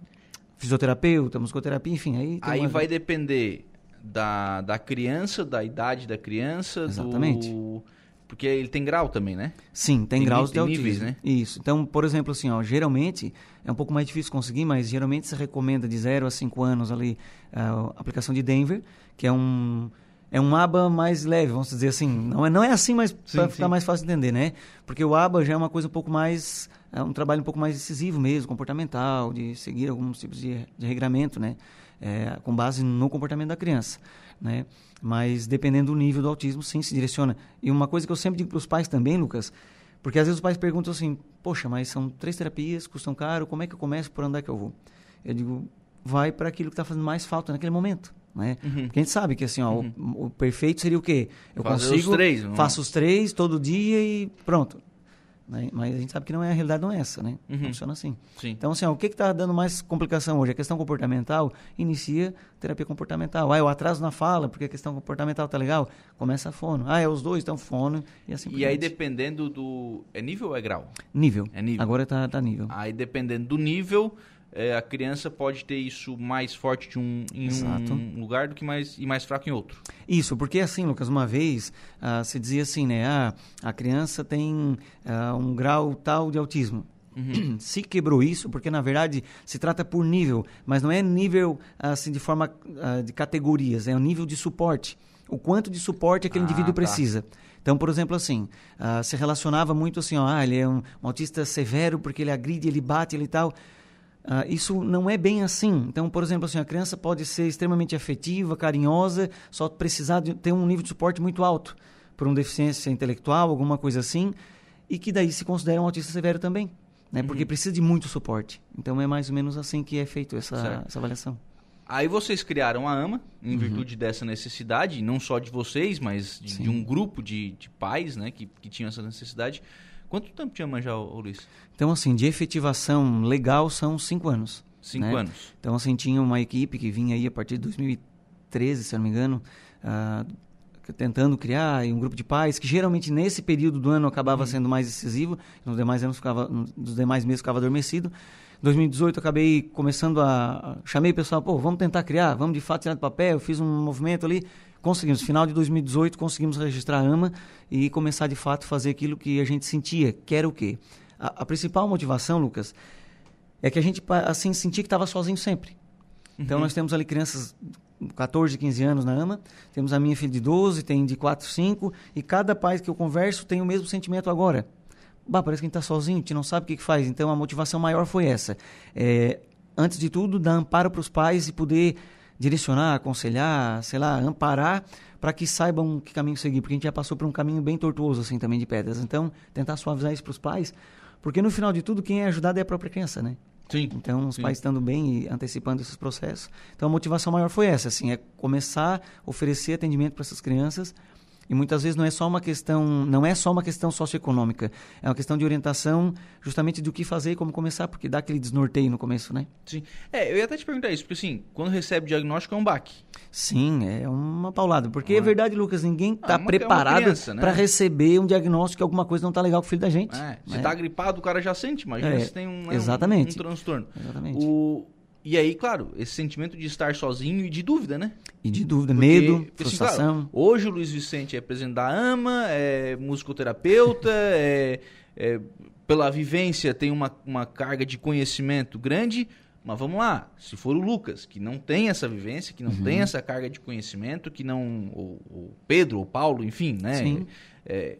fisioterapeuta, musicoterapia, enfim. Aí, aí uma... vai depender da, da criança, da idade da criança, Exatamente. do... Porque ele tem grau também, né? Sim, tem, tem graus tem de níveis, autismo. né? Isso. Então, por exemplo, assim, ó, geralmente é um pouco mais difícil conseguir, mas geralmente se recomenda de 0 a 5 anos ali a aplicação de Denver, que é um é um aba mais leve, vamos dizer assim. Não é, não é assim, mas para ficar mais fácil de entender, né? Porque o aba já é uma coisa um pouco mais. É um trabalho um pouco mais decisivo mesmo, comportamental, de seguir alguns tipos de, de regramento, né? É, com base no comportamento da criança, né? Mas dependendo do nível do autismo, sim, se direciona. E uma coisa que eu sempre digo para os pais também, Lucas, porque às vezes os pais perguntam assim: Poxa, mas são três terapias, custam caro, como é que eu começo, por onde é que eu vou? Eu digo: Vai para aquilo que está fazendo mais falta naquele momento né? Uhum. Porque a gente sabe que assim, ó, uhum. o, o, perfeito seria o quê? Eu Fazer consigo, os três, não? faço os três todo dia e pronto. Né? Mas a gente sabe que não é a realidade não é essa, né? Uhum. Funciona assim. Sim. Então assim, ó, o que está dando mais complicação hoje? A questão comportamental inicia terapia comportamental. Ah, o atraso na fala porque a questão comportamental tá legal, começa a fono. Ah, é os dois, então fono e assim. E aí dependendo do é nível ou é grau? Nível. É nível. Agora tá, tá nível. Aí dependendo do nível é, a criança pode ter isso mais forte de um, em Exato. um lugar do que mais e mais fraco em outro. Isso, porque assim, Lucas, uma vez uh, se dizia assim, né? Ah, a criança tem uh, um grau tal de autismo. Uhum. [CLEARS THROAT] Se quebrou isso, porque na verdade se trata por nível, mas não é nível assim de forma uh, de categorias, é um nível de suporte. O quanto de suporte aquele ah, indivíduo tá. precisa. Então, por exemplo, assim, uh, se relacionava muito assim, ó, ah, ele é um, um, autista severo porque ele agride, ele bate, ele tal. Uh, isso não é bem assim. Então, por exemplo, assim, a criança pode ser extremamente afetiva, carinhosa, só precisar de ter um nível de suporte muito alto por uma deficiência intelectual, alguma coisa assim, e que daí se considera um autista severo também, né? Uhum. Porque precisa de muito suporte. Então, é mais ou menos assim que é feito essa, essa avaliação. Aí vocês criaram a AMA, em uhum. virtude dessa necessidade, não só de vocês, mas de, de um grupo de, de, pais né, que, que tinham essa necessidade. Quanto tempo tinha já, Luiz? Então, assim, de efetivação legal são cinco anos. Cinco né? anos. Então, assim, tinha uma equipe que vinha aí a partir de 2013, se não me engano, uh, tentando criar, e um grupo de pais, que geralmente nesse período do ano acabava uhum. sendo mais decisivo, nos demais anos ficava, nos demais meses ficava adormecido. 2018 acabei começando a. Chamei o pessoal, pô, vamos tentar criar, vamos de fato tirar do papel. Eu fiz um movimento ali, conseguimos. Final de 2018, conseguimos registrar a AMA e começar de fato a fazer aquilo que a gente sentia, que era o quê? A, a principal motivação, Lucas, é que a gente assim sentia que estava sozinho sempre. Então uhum. nós temos ali crianças 14, 15 anos na AMA, temos a minha filha de 12, tem de 4, 5, e cada pai que eu converso tem o mesmo sentimento agora bah, parece que a gente está sozinho, a gente não sabe o que, que faz. Então a motivação maior foi essa. É, antes de tudo, dar amparo para os pais e poder direcionar, aconselhar, sei lá, amparar para que saibam que caminho seguir, porque a gente já passou por um caminho bem tortuoso assim também de pedras. Então, tentar suavizar isso para os pais, porque no final de tudo quem é ajudado é a própria criança, né? Sim. Então, os sim. pais estando bem e antecipando esses processos. Então, a motivação maior foi essa, assim, é começar a oferecer atendimento para essas crianças e muitas vezes não é só uma questão, não é só uma questão socioeconômica, é uma questão de orientação justamente do que fazer e como começar, porque dá aquele desnorteio no começo, né? Sim. É, eu ia até te perguntar isso, porque assim, quando recebe o diagnóstico é um baque. Sim, é uma paulada. Porque ah. é verdade, Lucas, ninguém está ah, é preparado é né? para receber um diagnóstico que alguma coisa não está legal com o filho da gente. É, se está gripado, o cara já sente, imagina é, se tem um, né, exatamente. Um, um transtorno. Exatamente. O, e aí, claro, esse sentimento de estar sozinho e de dúvida, né? E de dúvida, Porque, medo, assim, frustração. Claro, hoje o Luiz Vicente é presidente da AMA, é musicoterapeuta, [LAUGHS] é, é, pela vivência tem uma, uma carga de conhecimento grande, mas vamos lá, se for o Lucas, que não tem essa vivência, que não uhum. tem essa carga de conhecimento, que não. O, o Pedro, o Paulo, enfim, né? Sim. É,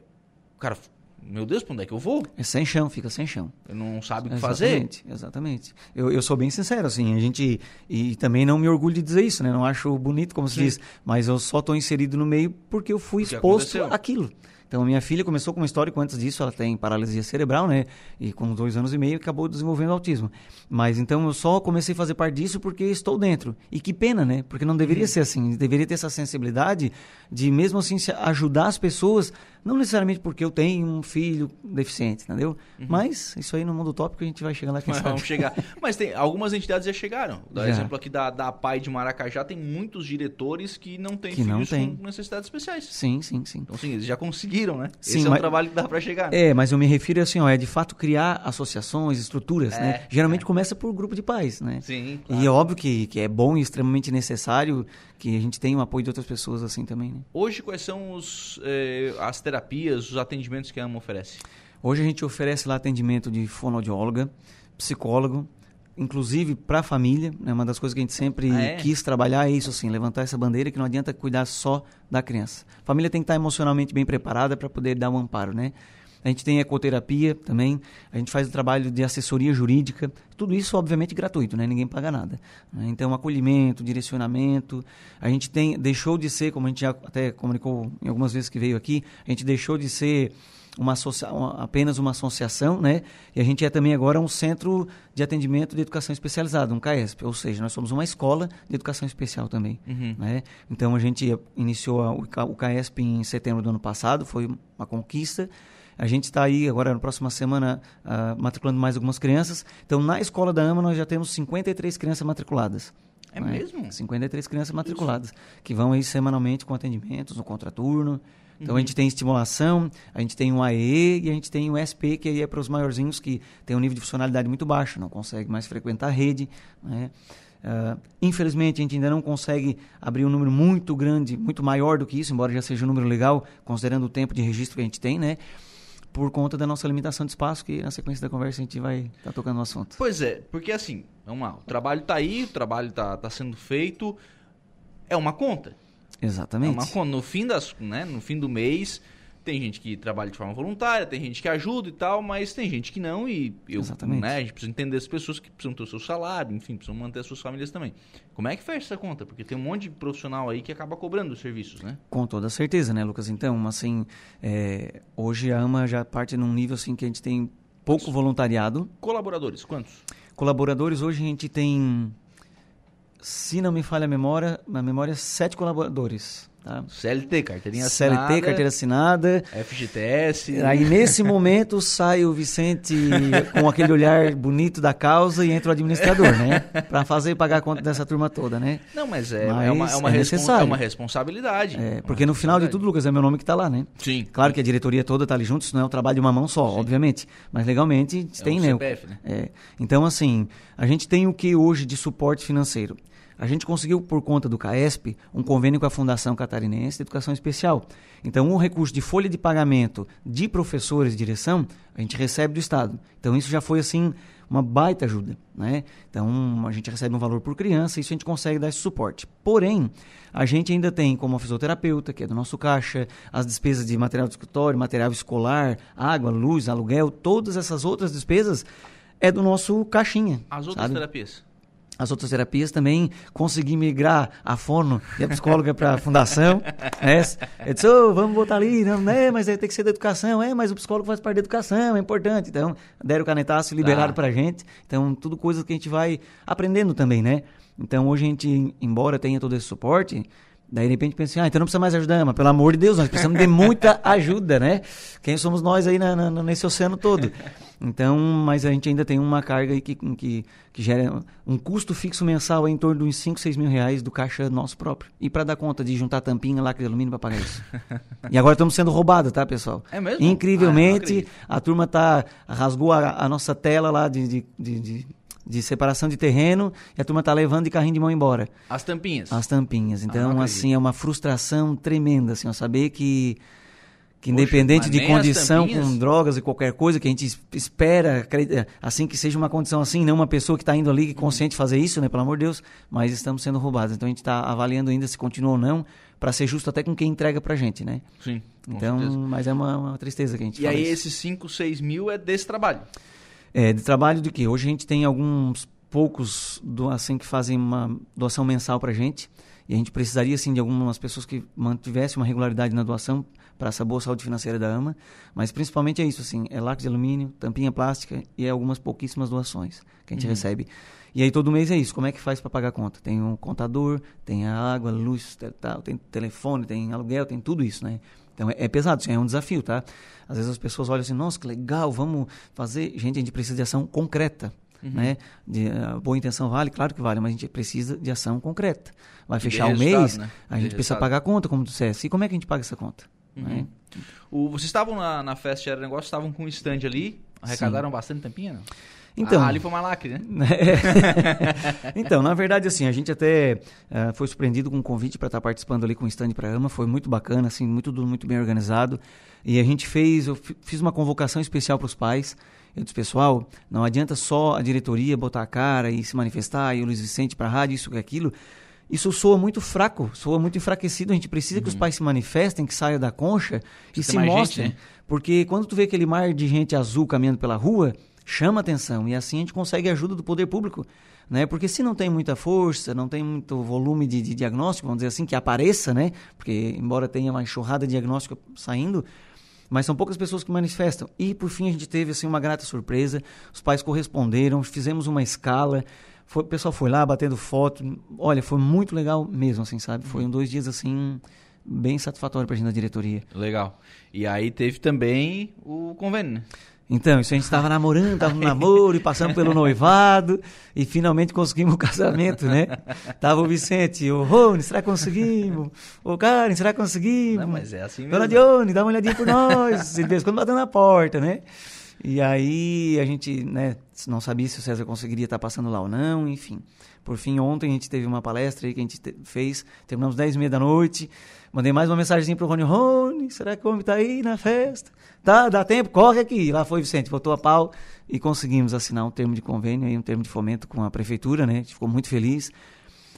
cara meu Deus, para onde é que eu vou? É sem chão, fica sem chão. Eu não sabe o que exatamente, fazer. Exatamente. Eu, eu sou bem sincero, assim, a gente. E também não me orgulho de dizer isso, né? Não acho bonito, como se diz, mas eu só estou inserido no meio porque eu fui porque exposto aconteceu. àquilo. Então, minha filha começou com uma histórico antes disso, ela tem paralisia cerebral, né? E com dois anos e meio acabou desenvolvendo autismo. Mas então eu só comecei a fazer parte disso porque estou dentro. E que pena, né? Porque não deveria uhum. ser assim. Deveria ter essa sensibilidade de, mesmo assim, ajudar as pessoas não necessariamente porque eu tenho um filho deficiente, entendeu? Uhum. Mas isso aí no mundo tópico a gente vai chegar lá quem Mas, Vamos chegar. [LAUGHS] Mas tem algumas entidades já chegaram. Dá exemplo aqui da, da PAI de Maracajá, tem muitos diretores que não têm que filhos não tem. com necessidades especiais. Sim, sim, sim. Então, sim, eles já conseguiram, né? Sim, Esse mas... é um trabalho que dá para chegar. Né? É, mas eu me refiro assim, ó, é de fato criar associações, estruturas, é, né? Geralmente é. começa por grupo de pais, né? Sim. Claro. E é óbvio que, que é bom e extremamente necessário que a gente tenha o apoio de outras pessoas assim também, né? Hoje, quais são os, eh, as terapias, os atendimentos que a AMA oferece? Hoje a gente oferece lá atendimento de fonoaudióloga, psicólogo, inclusive para a família. Né? Uma das coisas que a gente sempre ah, é? quis trabalhar é isso, assim, levantar essa bandeira que não adianta cuidar só da criança. A família tem que estar emocionalmente bem preparada para poder dar um amparo, né? A gente tem ecoterapia também, a gente faz o trabalho de assessoria jurídica, tudo isso obviamente gratuito, né? ninguém paga nada. Né? Então, acolhimento, direcionamento, a gente tem, deixou de ser, como a gente já até comunicou em algumas vezes que veio aqui, a gente deixou de ser uma, uma apenas uma associação, né? E a gente é também agora um centro de atendimento de educação especializada, um CAESP, ou seja, nós somos uma escola de educação especial também, uhum. né? Então a gente iniciou o CAESP em setembro do ano passado, foi uma conquista. A gente está aí agora na próxima semana uh, matriculando mais algumas crianças. Então, na escola da AMA, nós já temos 53 crianças matriculadas. É né? mesmo? 53 crianças matriculadas, Isso. que vão aí semanalmente com atendimentos, no contraturno. Então, uhum. a gente tem estimulação, a gente tem um AE e a gente tem o SP, que aí é para os maiorzinhos que tem um nível de funcionalidade muito baixo, não consegue mais frequentar a rede, né? Uh, infelizmente, a gente ainda não consegue abrir um número muito grande, muito maior do que isso, embora já seja um número legal, considerando o tempo de registro que a gente tem, né? por conta da nossa limitação de espaço, que na sequência da conversa a gente vai estar tá tocando no assunto. Pois é, porque assim, vamos lá, o trabalho está aí, o trabalho está tá sendo feito, é uma conta. Exatamente. É uma. No fim, das, né, no fim do mês, tem gente que trabalha de forma voluntária, tem gente que ajuda e tal, mas tem gente que não e eu, Exatamente. né, a gente precisa entender as pessoas que precisam ter o seu salário, enfim, precisam manter as suas famílias também. Como é que fecha essa conta? Porque tem um monte de profissional aí que acaba cobrando os serviços, né? Com toda certeza, né, Lucas? Então, assim, é, hoje a AMA já parte num nível assim que a gente tem pouco voluntariado. Colaboradores, quantos? Colaboradores, hoje a gente tem, se não me falha a memória, a memória, sete colaboradores. Tá? CLT, carteirinha CLT, assinada, carteira assinada. FGTS. Aí nesse momento sai o Vicente com aquele olhar bonito da causa e entra o administrador, né? Para fazer pagar a conta dessa turma toda, né? Não, mas é, Mas é, uma, é, uma é é uma responsabilidade. É, Uma porque no final de tudo, Lucas, é meu nome que está lá, né? Sim. Claro que a diretoria toda está ali junto, isso não é um trabalho de uma mão só, obviamente. Mas legalmente É tem, o né? CPF, né? É. Então, assim, a gente tem o que hoje de suporte financeiro? A gente conseguiu, por conta do CAESP, um convênio com a Fundação Catarinense de Educação Especial. Então, um recurso de folha de pagamento de professores de direção, a gente recebe do Estado. Então, isso já foi, assim, uma baita ajuda, né? Então, a gente recebe um valor por criança, isso a gente consegue dar esse suporte. Porém, a gente ainda tem como a fisioterapeuta, que é do nosso caixa, as despesas de material de escritório, material escolar, água, luz, aluguel, todas essas outras despesas é do nosso caixinha. As outras sabe? terapias. As outras terapias também consegui migrar a fono e a psicóloga para a fundação. [LAUGHS] Né? Eu disse, "Ô, vamos botar ali, não, né? mas aí tem que ser da educação, é, mas o psicólogo faz parte da educação, é importante. Então, deram o canetaço e liberaram Tá. para a gente. Então, tudo coisas que a gente vai aprendendo também, né? Então, hoje a gente, embora tenha todo esse suporte, daí de repente pensa assim, ah, então não precisa mais ajudar, mas pelo amor de Deus, nós precisamos de muita [LAUGHS] ajuda, né? Quem somos nós aí na- na- nesse oceano todo? Então, mas a gente ainda tem uma carga aí que, que, que gera um custo fixo mensal em torno de uns 5, 6 mil reais do caixa nosso próprio. E para dar conta de juntar tampinha, lacre de alumínio para pagar isso. e agora estamos sendo roubados, tá, pessoal? É mesmo? Incrivelmente, Ah, não acredito. a turma tá rasgou a, a nossa tela lá de, de, de, de- de separação de terreno e a turma tá levando de carrinho de mão embora As tampinhas. as tampinhas. Ah, Então, acredito. assim, é uma frustração tremenda, assim, ó, saber que, que independente mas de condição com drogas e qualquer coisa, que a gente es- espera, acredita- assim, que seja uma condição assim, não uma pessoa que está indo ali consciente de fazer isso, né, pelo amor de Deus, mas estamos sendo roubados. Então, a gente está avaliando ainda se continua ou não, para ser justo até com quem entrega pra gente, né? Sim. Então, certeza. mas é uma, uma tristeza que a gente E aí isso. esses 5, 6 mil é desse trabalho. É, de trabalho de quê? Hoje a gente tem alguns poucos do, assim que fazem uma doação mensal pra gente. E a gente precisaria assim de algumas pessoas que mantivessem uma regularidade na doação para essa boa saúde financeira da AMA, mas principalmente é isso assim, é lacre de alumínio, tampinha plástica e algumas pouquíssimas doações que a gente recebe. E aí todo mês é isso, como é que faz para pagar a conta? Tem um contador, tem a água, luz, tal, tem telefone, tem aluguel, tem tudo isso, né? Então é, é pesado, é um desafio, tá? Às vezes as pessoas olham assim, nossa, que legal, vamos fazer. Gente, a gente precisa de ação concreta. Né? De, a boa intenção vale, claro que vale, mas a gente precisa de ação concreta. Vai fechar o mês, né? a gente precisa pagar a conta, como tu disseste. E como é que a gente paga essa conta? Uhum. Né? O, vocês estavam na, na festa de Era Negócio, estavam com um stand ali, arrecadaram bastante tampinha, não? Então, Ah, ali foi uma lacre, né? [LAUGHS] então, na verdade, assim, a gente até eh, foi surpreendido com um convite para estar participando ali com o stand para AMA, foi muito bacana, assim, muito, muito bem organizado. E a gente fez, eu fi- fiz uma convocação especial para os pais. Eu disse, pessoal, não adianta só a diretoria botar a cara e se manifestar, e o Luiz Vicente para a rádio, isso e aquilo. Isso soa muito fraco, soa muito enfraquecido. A gente precisa que os pais se manifestem, que saiam da concha e Uhum. Se mais gente, mostrem. né? Porque quando tu vê aquele mar de gente azul caminhando pela rua, chama atenção e assim a gente consegue a ajuda do poder público, né? Porque se não tem muita força, não tem muito volume de, de diagnóstico, vamos dizer assim, que apareça, né? Porque embora tenha uma enxurrada de diagnóstico saindo, mas são poucas pessoas que manifestam. E por fim a gente teve assim uma grata surpresa. Os pais corresponderam, fizemos uma escala. Foi, o pessoal foi lá batendo foto. Olha, foi muito legal mesmo, assim, sabe? Foi um dois dias assim bem satisfatório pra gente na diretoria. Legal. E aí teve também o convênio, né? Então, isso a gente estava namorando, estava no namoro e passamos pelo noivado e finalmente conseguimos o casamento, né? Tava o Vicente, o Rony, será que conseguimos? O Karen, será que conseguimos? Não, mas é assim Dona mesmo. Dione, dá uma olhadinha por nós, de vez em quando batendo na porta, né? E aí a gente, né, não sabia se o César conseguiria estar passando lá ou não, enfim. Por fim, ontem a gente teve uma palestra aí que a gente te- fez, terminamos 10 e meia da noite, mandei mais uma mensagem pro Rony, Rony, será que o homem tá aí na festa? Tá, dá tempo, corre aqui. Lá foi o Vicente, botou a pau e conseguimos assinar um termo de convênio, aí, um termo de fomento com a prefeitura, né, a gente ficou muito feliz.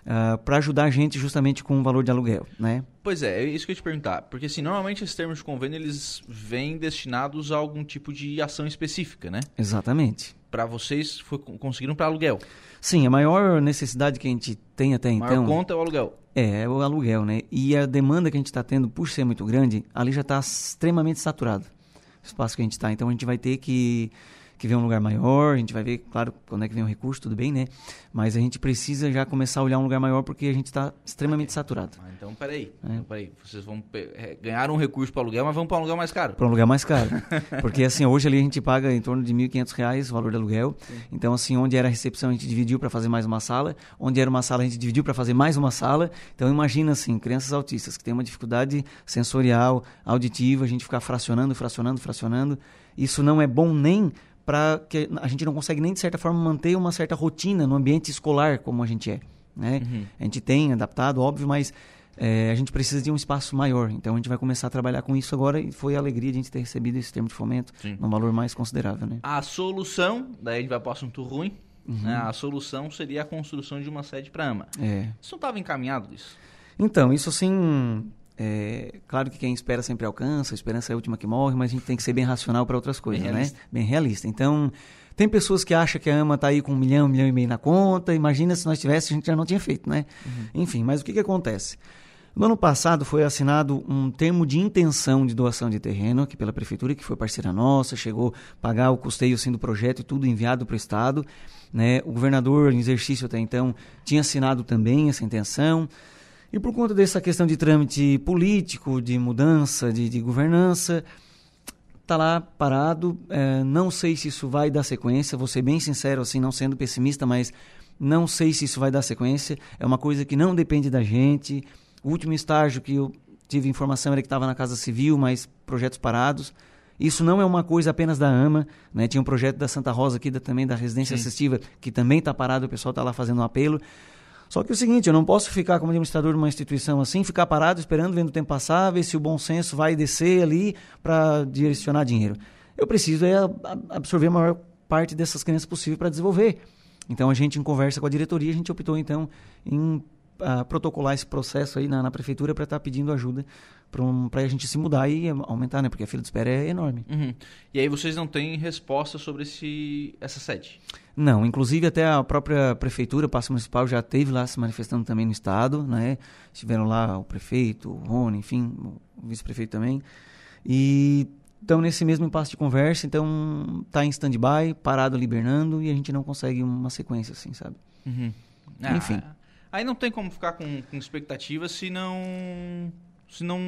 Uh, para ajudar a gente justamente com o valor de aluguel, né? Pois é, é isso que eu ia te perguntar. Porque assim, normalmente esses termos de convênio, eles vêm destinados a algum tipo de ação específica, né? Exatamente. Para vocês, foi, conseguiram para aluguel? Sim, a maior necessidade que a gente tem até a então... A maior conta é o aluguel. É, é o aluguel, né? E a demanda que a gente está tendo, por ser muito grande, ali já está extremamente saturado. O espaço que a gente está. Então a gente vai ter que que vem um lugar maior, a gente vai ver, claro, quando é que vem o recurso, tudo bem, né? Mas a gente precisa já começar a olhar um lugar maior porque a gente está extremamente saturado. Ah, então, peraí, é. então, peraí. Vocês vão é, ganhar um recurso para aluguel, mas vão para um lugar mais caro. Para um lugar mais caro. [LAUGHS] porque, assim, hoje ali a gente paga em torno de R$ 1.500 o valor do aluguel. Sim. Então, assim, onde era a recepção a gente dividiu para fazer mais uma sala, onde era uma sala a gente dividiu para fazer mais uma sala. Então, imagina, assim, crianças autistas que têm uma dificuldade sensorial, auditiva, a gente ficar fracionando, fracionando, fracionando. Isso não é bom nem para que a gente não consegue nem de certa forma manter uma certa rotina no ambiente escolar como a gente é, né? Uhum. A gente tem adaptado, óbvio, mas é, a gente precisa de um espaço maior. Então a gente vai começar a trabalhar com isso agora e foi a alegria de a gente ter recebido esse termo de fomento Sim. num valor mais considerável, né? A solução, daí a gente vai para o assunto ruim, uhum. né? A solução seria a construção de uma sede para AMA. É. Isso não estava encaminhado isso? Então, isso assim é, claro que quem espera sempre alcança, a esperança é a última que morre, mas a gente tem que ser bem racional para outras coisas, bem né? Bem realista. Então, tem pessoas que acham que a AMA está aí com um milhão, um milhão e meio na conta. Imagina se nós tivéssemos, a gente já não tinha feito, né? Uhum. Enfim, mas o que, que acontece? No ano passado foi assinado um termo de intenção de doação de terreno aqui pela prefeitura, que foi parceira nossa, chegou a pagar o custeio assim, do projeto e tudo enviado para o Estado. Né? O governador, em exercício até então, tinha assinado também essa intenção. E por conta dessa questão de trâmite político, de mudança de, de governança, está lá parado. É, não sei se isso vai dar sequência, vou ser bem sincero, assim, não sendo pessimista, mas não sei se isso vai dar sequência. É uma coisa que não depende da gente. O último estágio que eu tive informação era que estava na Casa Civil, mas projetos parados. Isso não é uma coisa apenas da AMA, né? Tinha um projeto da Santa Rosa aqui da, também, da residência Sim. assistiva, que também está parado, o pessoal está lá fazendo um apelo. Só que é o seguinte, eu não posso ficar como administrador de uma instituição assim, ficar parado esperando, vendo o tempo passar, ver se o bom senso vai descer ali para direcionar dinheiro. Eu preciso é absorver a maior parte dessas crianças possível para desenvolver. Então a gente, em conversa com a diretoria, a gente optou então em uh, protocolar esse processo aí na, na prefeitura para estar tá pedindo ajuda para um, a gente se mudar e aumentar, né? Porque a fila de espera é enorme. Uhum. E aí vocês não têm resposta sobre esse, essa sede? Não, inclusive até a própria prefeitura, o Passo Municipal já teve lá se manifestando também no estado, né? Estiveram lá o prefeito, o Rony, enfim, o vice-prefeito também. E estão nesse mesmo impasse de conversa, então tá em stand-by, parado ali hibernando e a gente não consegue uma sequência assim, sabe? Uhum. Ah, Enfim. Aí não tem como ficar com, com expectativa se não se não,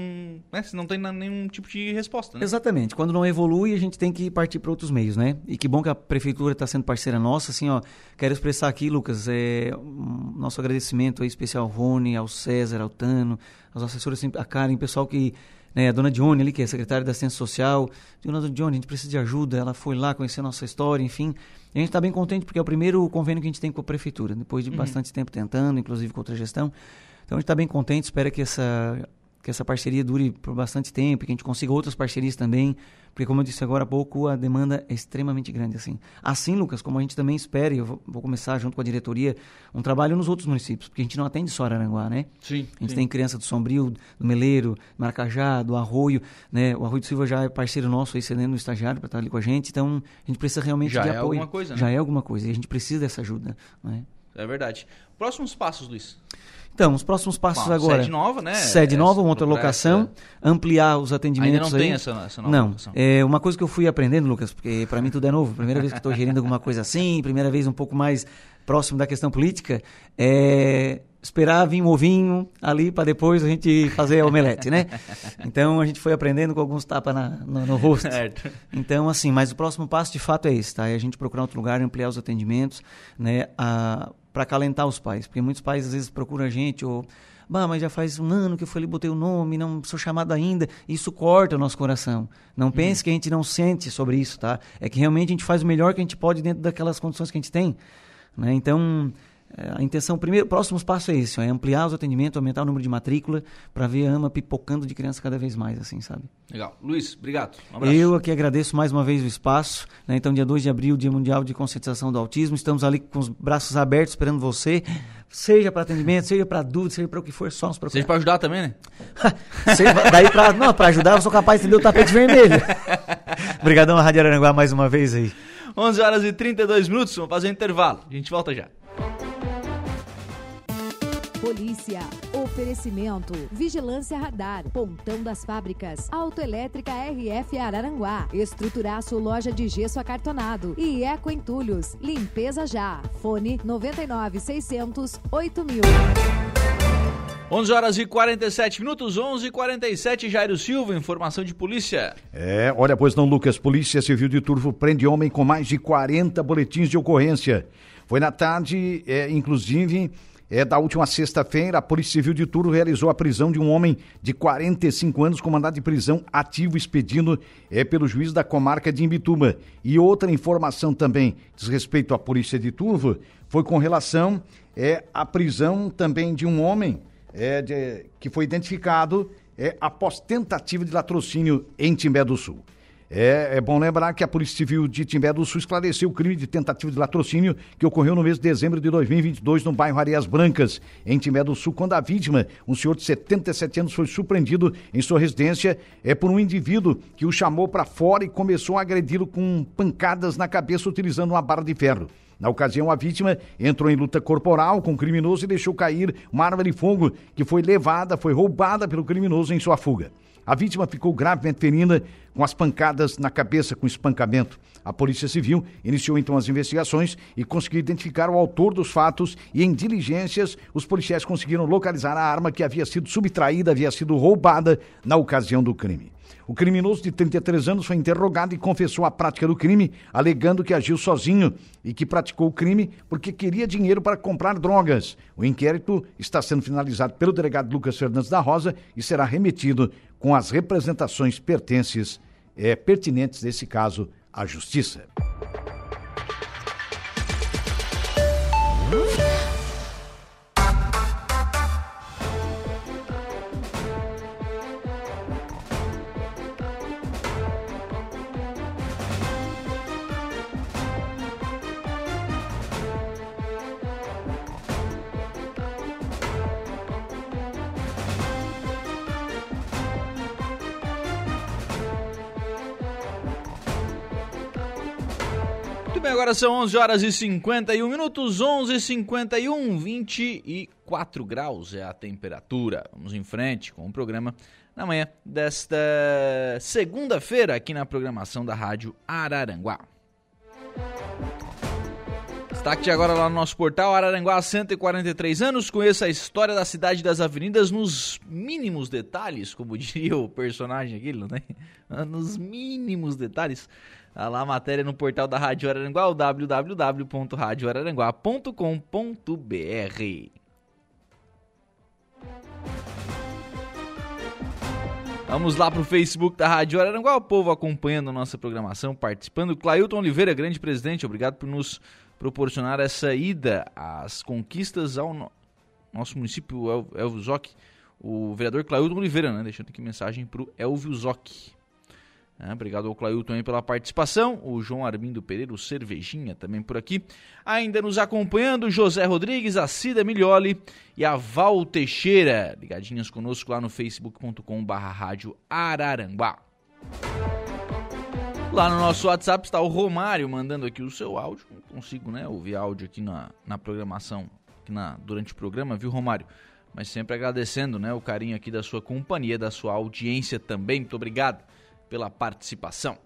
né, se não tem nenhum tipo de resposta. Né? Exatamente. Quando não evolui, a gente tem que partir para outros meios, né? E que bom que a prefeitura está sendo parceira nossa. Assim, ó, quero expressar aqui, Lucas, é, um, nosso agradecimento aí especial ao Rony, ao César, ao Tano, aos assessores, a Karen, pessoal que né, a dona Dione ali, que é secretária da Assistência Social, dona Dione, a gente precisa de ajuda, ela foi lá conhecer a nossa história, enfim. E a gente está bem contente porque é o primeiro convênio que a gente tem com a prefeitura, depois de uhum. bastante tempo tentando, inclusive com outra gestão. Então a gente está bem contente, espera que essa que essa parceria dure por bastante tempo, que a gente consiga outras parcerias também, porque como eu disse agora há pouco, a demanda é extremamente grande assim. Assim, Lucas, como a gente também espera, e eu vou, vou começar junto com a diretoria, um trabalho nos outros municípios, porque a gente não atende só Araranguá, né? Sim. A gente sim. tem criança do Sombrio, do Meleiro, do Maracajá, do Arroio, né? O Arroio do Silva já é parceiro nosso aí, cedendo o estagiário para estar ali com a gente, então a gente precisa realmente já de é apoio. alguma coisa, né? Já é alguma coisa, e a gente precisa dessa ajuda, né? É verdade. Próximos passos, Luiz. Então, os próximos passos Bom, agora. Sede nova, né? Sede nova, uma outra locação, ampliar os atendimentos. Ainda não aí. tem essa, essa nova Não. locação. É uma coisa que eu fui aprendendo, Lucas, porque para mim tudo é novo. Primeira vez que estou gerindo alguma coisa assim, primeira vez um pouco mais próximo da questão política, é esperar vir um ovinho ali para depois a gente fazer a omelete, né? Então a gente foi aprendendo com alguns tapas no, no, rosto. Certo. Então assim, mas o próximo passo de fato é esse, tá? É a gente procurar outro lugar, ampliar os atendimentos, né? Para acalentar os pais, porque muitos pais às vezes procuram a gente ou bah, mas já faz um ano que eu fui ali, botei o nome, não sou chamado ainda. Isso corta o nosso coração. Não pense que a gente não sente sobre isso, tá? É que realmente a gente faz o melhor que a gente pode dentro daquelas condições que a gente tem. Né? Então, a intenção, primeiro, próximos passos é esse, é ampliar os atendimentos, aumentar o número de matrícula, para ver a AMA pipocando de criança cada vez mais, assim, sabe? Legal. Luiz, obrigado. Um abraço. Eu aqui agradeço mais uma vez o espaço. Né? Então, dia 2 de abril, Dia Mundial de Conscientização do Autismo. Estamos ali com os braços abertos esperando você seja para atendimento, seja para dúvida, seja para o que for, só nos procurar. Seja para ajudar também, né? [LAUGHS] seja, daí para não, para ajudar, eu sou capaz de entender o tapete vermelho. [LAUGHS] Obrigadão, Rádio Aranguá, mais uma vez aí. 11 horas e 32 minutos, vamos fazer um intervalo. A gente volta já. Polícia. Oferecimento. Vigilância Radar. Pontão das Fábricas. Autoelétrica RF Araranguá. Estruturaço Loja de Gesso Acartonado. E Eco Entulhos. Limpeza já. Fone 99 600 8000. 11 horas e 47 minutos, 11 e 47 Jairo Silva, informação de polícia. É, olha, pois não, Lucas, Polícia Civil de Turvo prende homem com mais de 40 boletins de ocorrência. Foi na tarde, é, inclusive, é, da última sexta-feira, a Polícia Civil de Turvo realizou a prisão de um homem de 45 anos com mandado de prisão ativo expedido é, pelo juiz da comarca de Imbituba. E outra informação também diz respeito à Polícia de Turvo foi com relação é, à prisão também de um homem é, de, que foi identificado é, após tentativa de latrocínio em Timbé do Sul. É, é, bom lembrar que a Polícia Civil de Timbé do Sul esclareceu o crime de tentativa de latrocínio que ocorreu no mês de dezembro de 2022 no bairro Areias Brancas, em Timbé do Sul, quando a vítima, um senhor de 77 anos, foi surpreendido em sua residência é, por um indivíduo que o chamou para fora e começou a agredi-lo com pancadas na cabeça utilizando uma barra de ferro. Na ocasião, a vítima entrou em luta corporal com o criminoso e deixou cair uma arma de fogo que foi levada, foi roubada pelo criminoso em sua fuga. A vítima ficou gravemente ferida com as pancadas na cabeça com espancamento. A Polícia Civil iniciou então as investigações e conseguiu identificar o autor dos fatos e em diligências os policiais conseguiram localizar a arma que havia sido subtraída, havia sido roubada na ocasião do crime. O criminoso de 33 anos foi interrogado e confessou a prática do crime, alegando que agiu sozinho e que praticou o crime porque queria dinheiro para comprar drogas. O inquérito está sendo finalizado pelo delegado Lucas Fernandes da Rosa e será remetido com as representações pertences, é, pertinentes nesse caso à Justiça. São 11 horas e 51 minutos, 11 e 51, 24 graus é a temperatura. Vamos em frente com o programa na manhã desta segunda-feira aqui na programação da Rádio Araranguá. Destaque agora lá no nosso portal Araranguá 143 anos. Conheça a história da cidade das avenidas nos mínimos detalhes, como [LAUGHS] diria o personagem aqui, tem? Nos mínimos detalhes. Tá lá a matéria no portal da Rádio Araranguá, www.radioararanguá.com.br. Vamos lá para o Facebook da Rádio Araranguá, o povo acompanhando nossa programação, participando. Clailton Oliveira, grande presidente, obrigado por nos proporcionar essa ida às conquistas ao no... nosso município, Elvio Zoc. O vereador Clailton Oliveira, né? Deixando aqui mensagem para o Elvio Zoc. É, obrigado ao Clailton aí pela participação. O João Armindo Pereira, o Cervejinha, também por aqui. Ainda nos acompanhando, José Rodrigues, a Cida Milioli e a Val Teixeira. Ligadinhas conosco lá no facebook.com.br Rádio Araranguá. Lá no nosso WhatsApp está o Romário mandando aqui o seu áudio. Não consigo né, ouvir áudio aqui na, na programação, aqui na, durante o programa, viu, Romário? Mas sempre agradecendo né, o carinho aqui da sua companhia, da sua audiência também. Muito obrigado pela participação.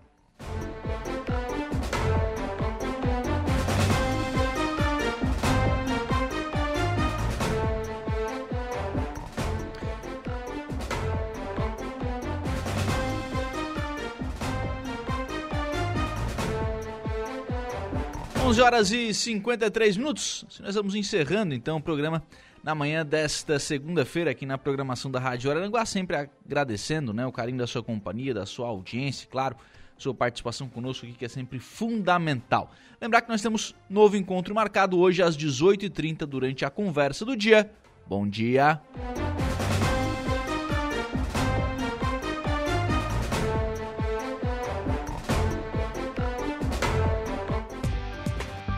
Onze horas e 53 minutos. Nós vamos encerrando então o programa na manhã desta segunda-feira aqui na programação da Rádio Araranguá, sempre agradecendo né, o carinho da sua companhia, da sua audiência, claro, sua participação conosco aqui que é sempre fundamental. Lembrar que nós temos novo encontro marcado hoje às 18h30 durante a conversa do dia. Bom dia!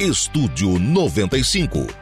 Estúdio 95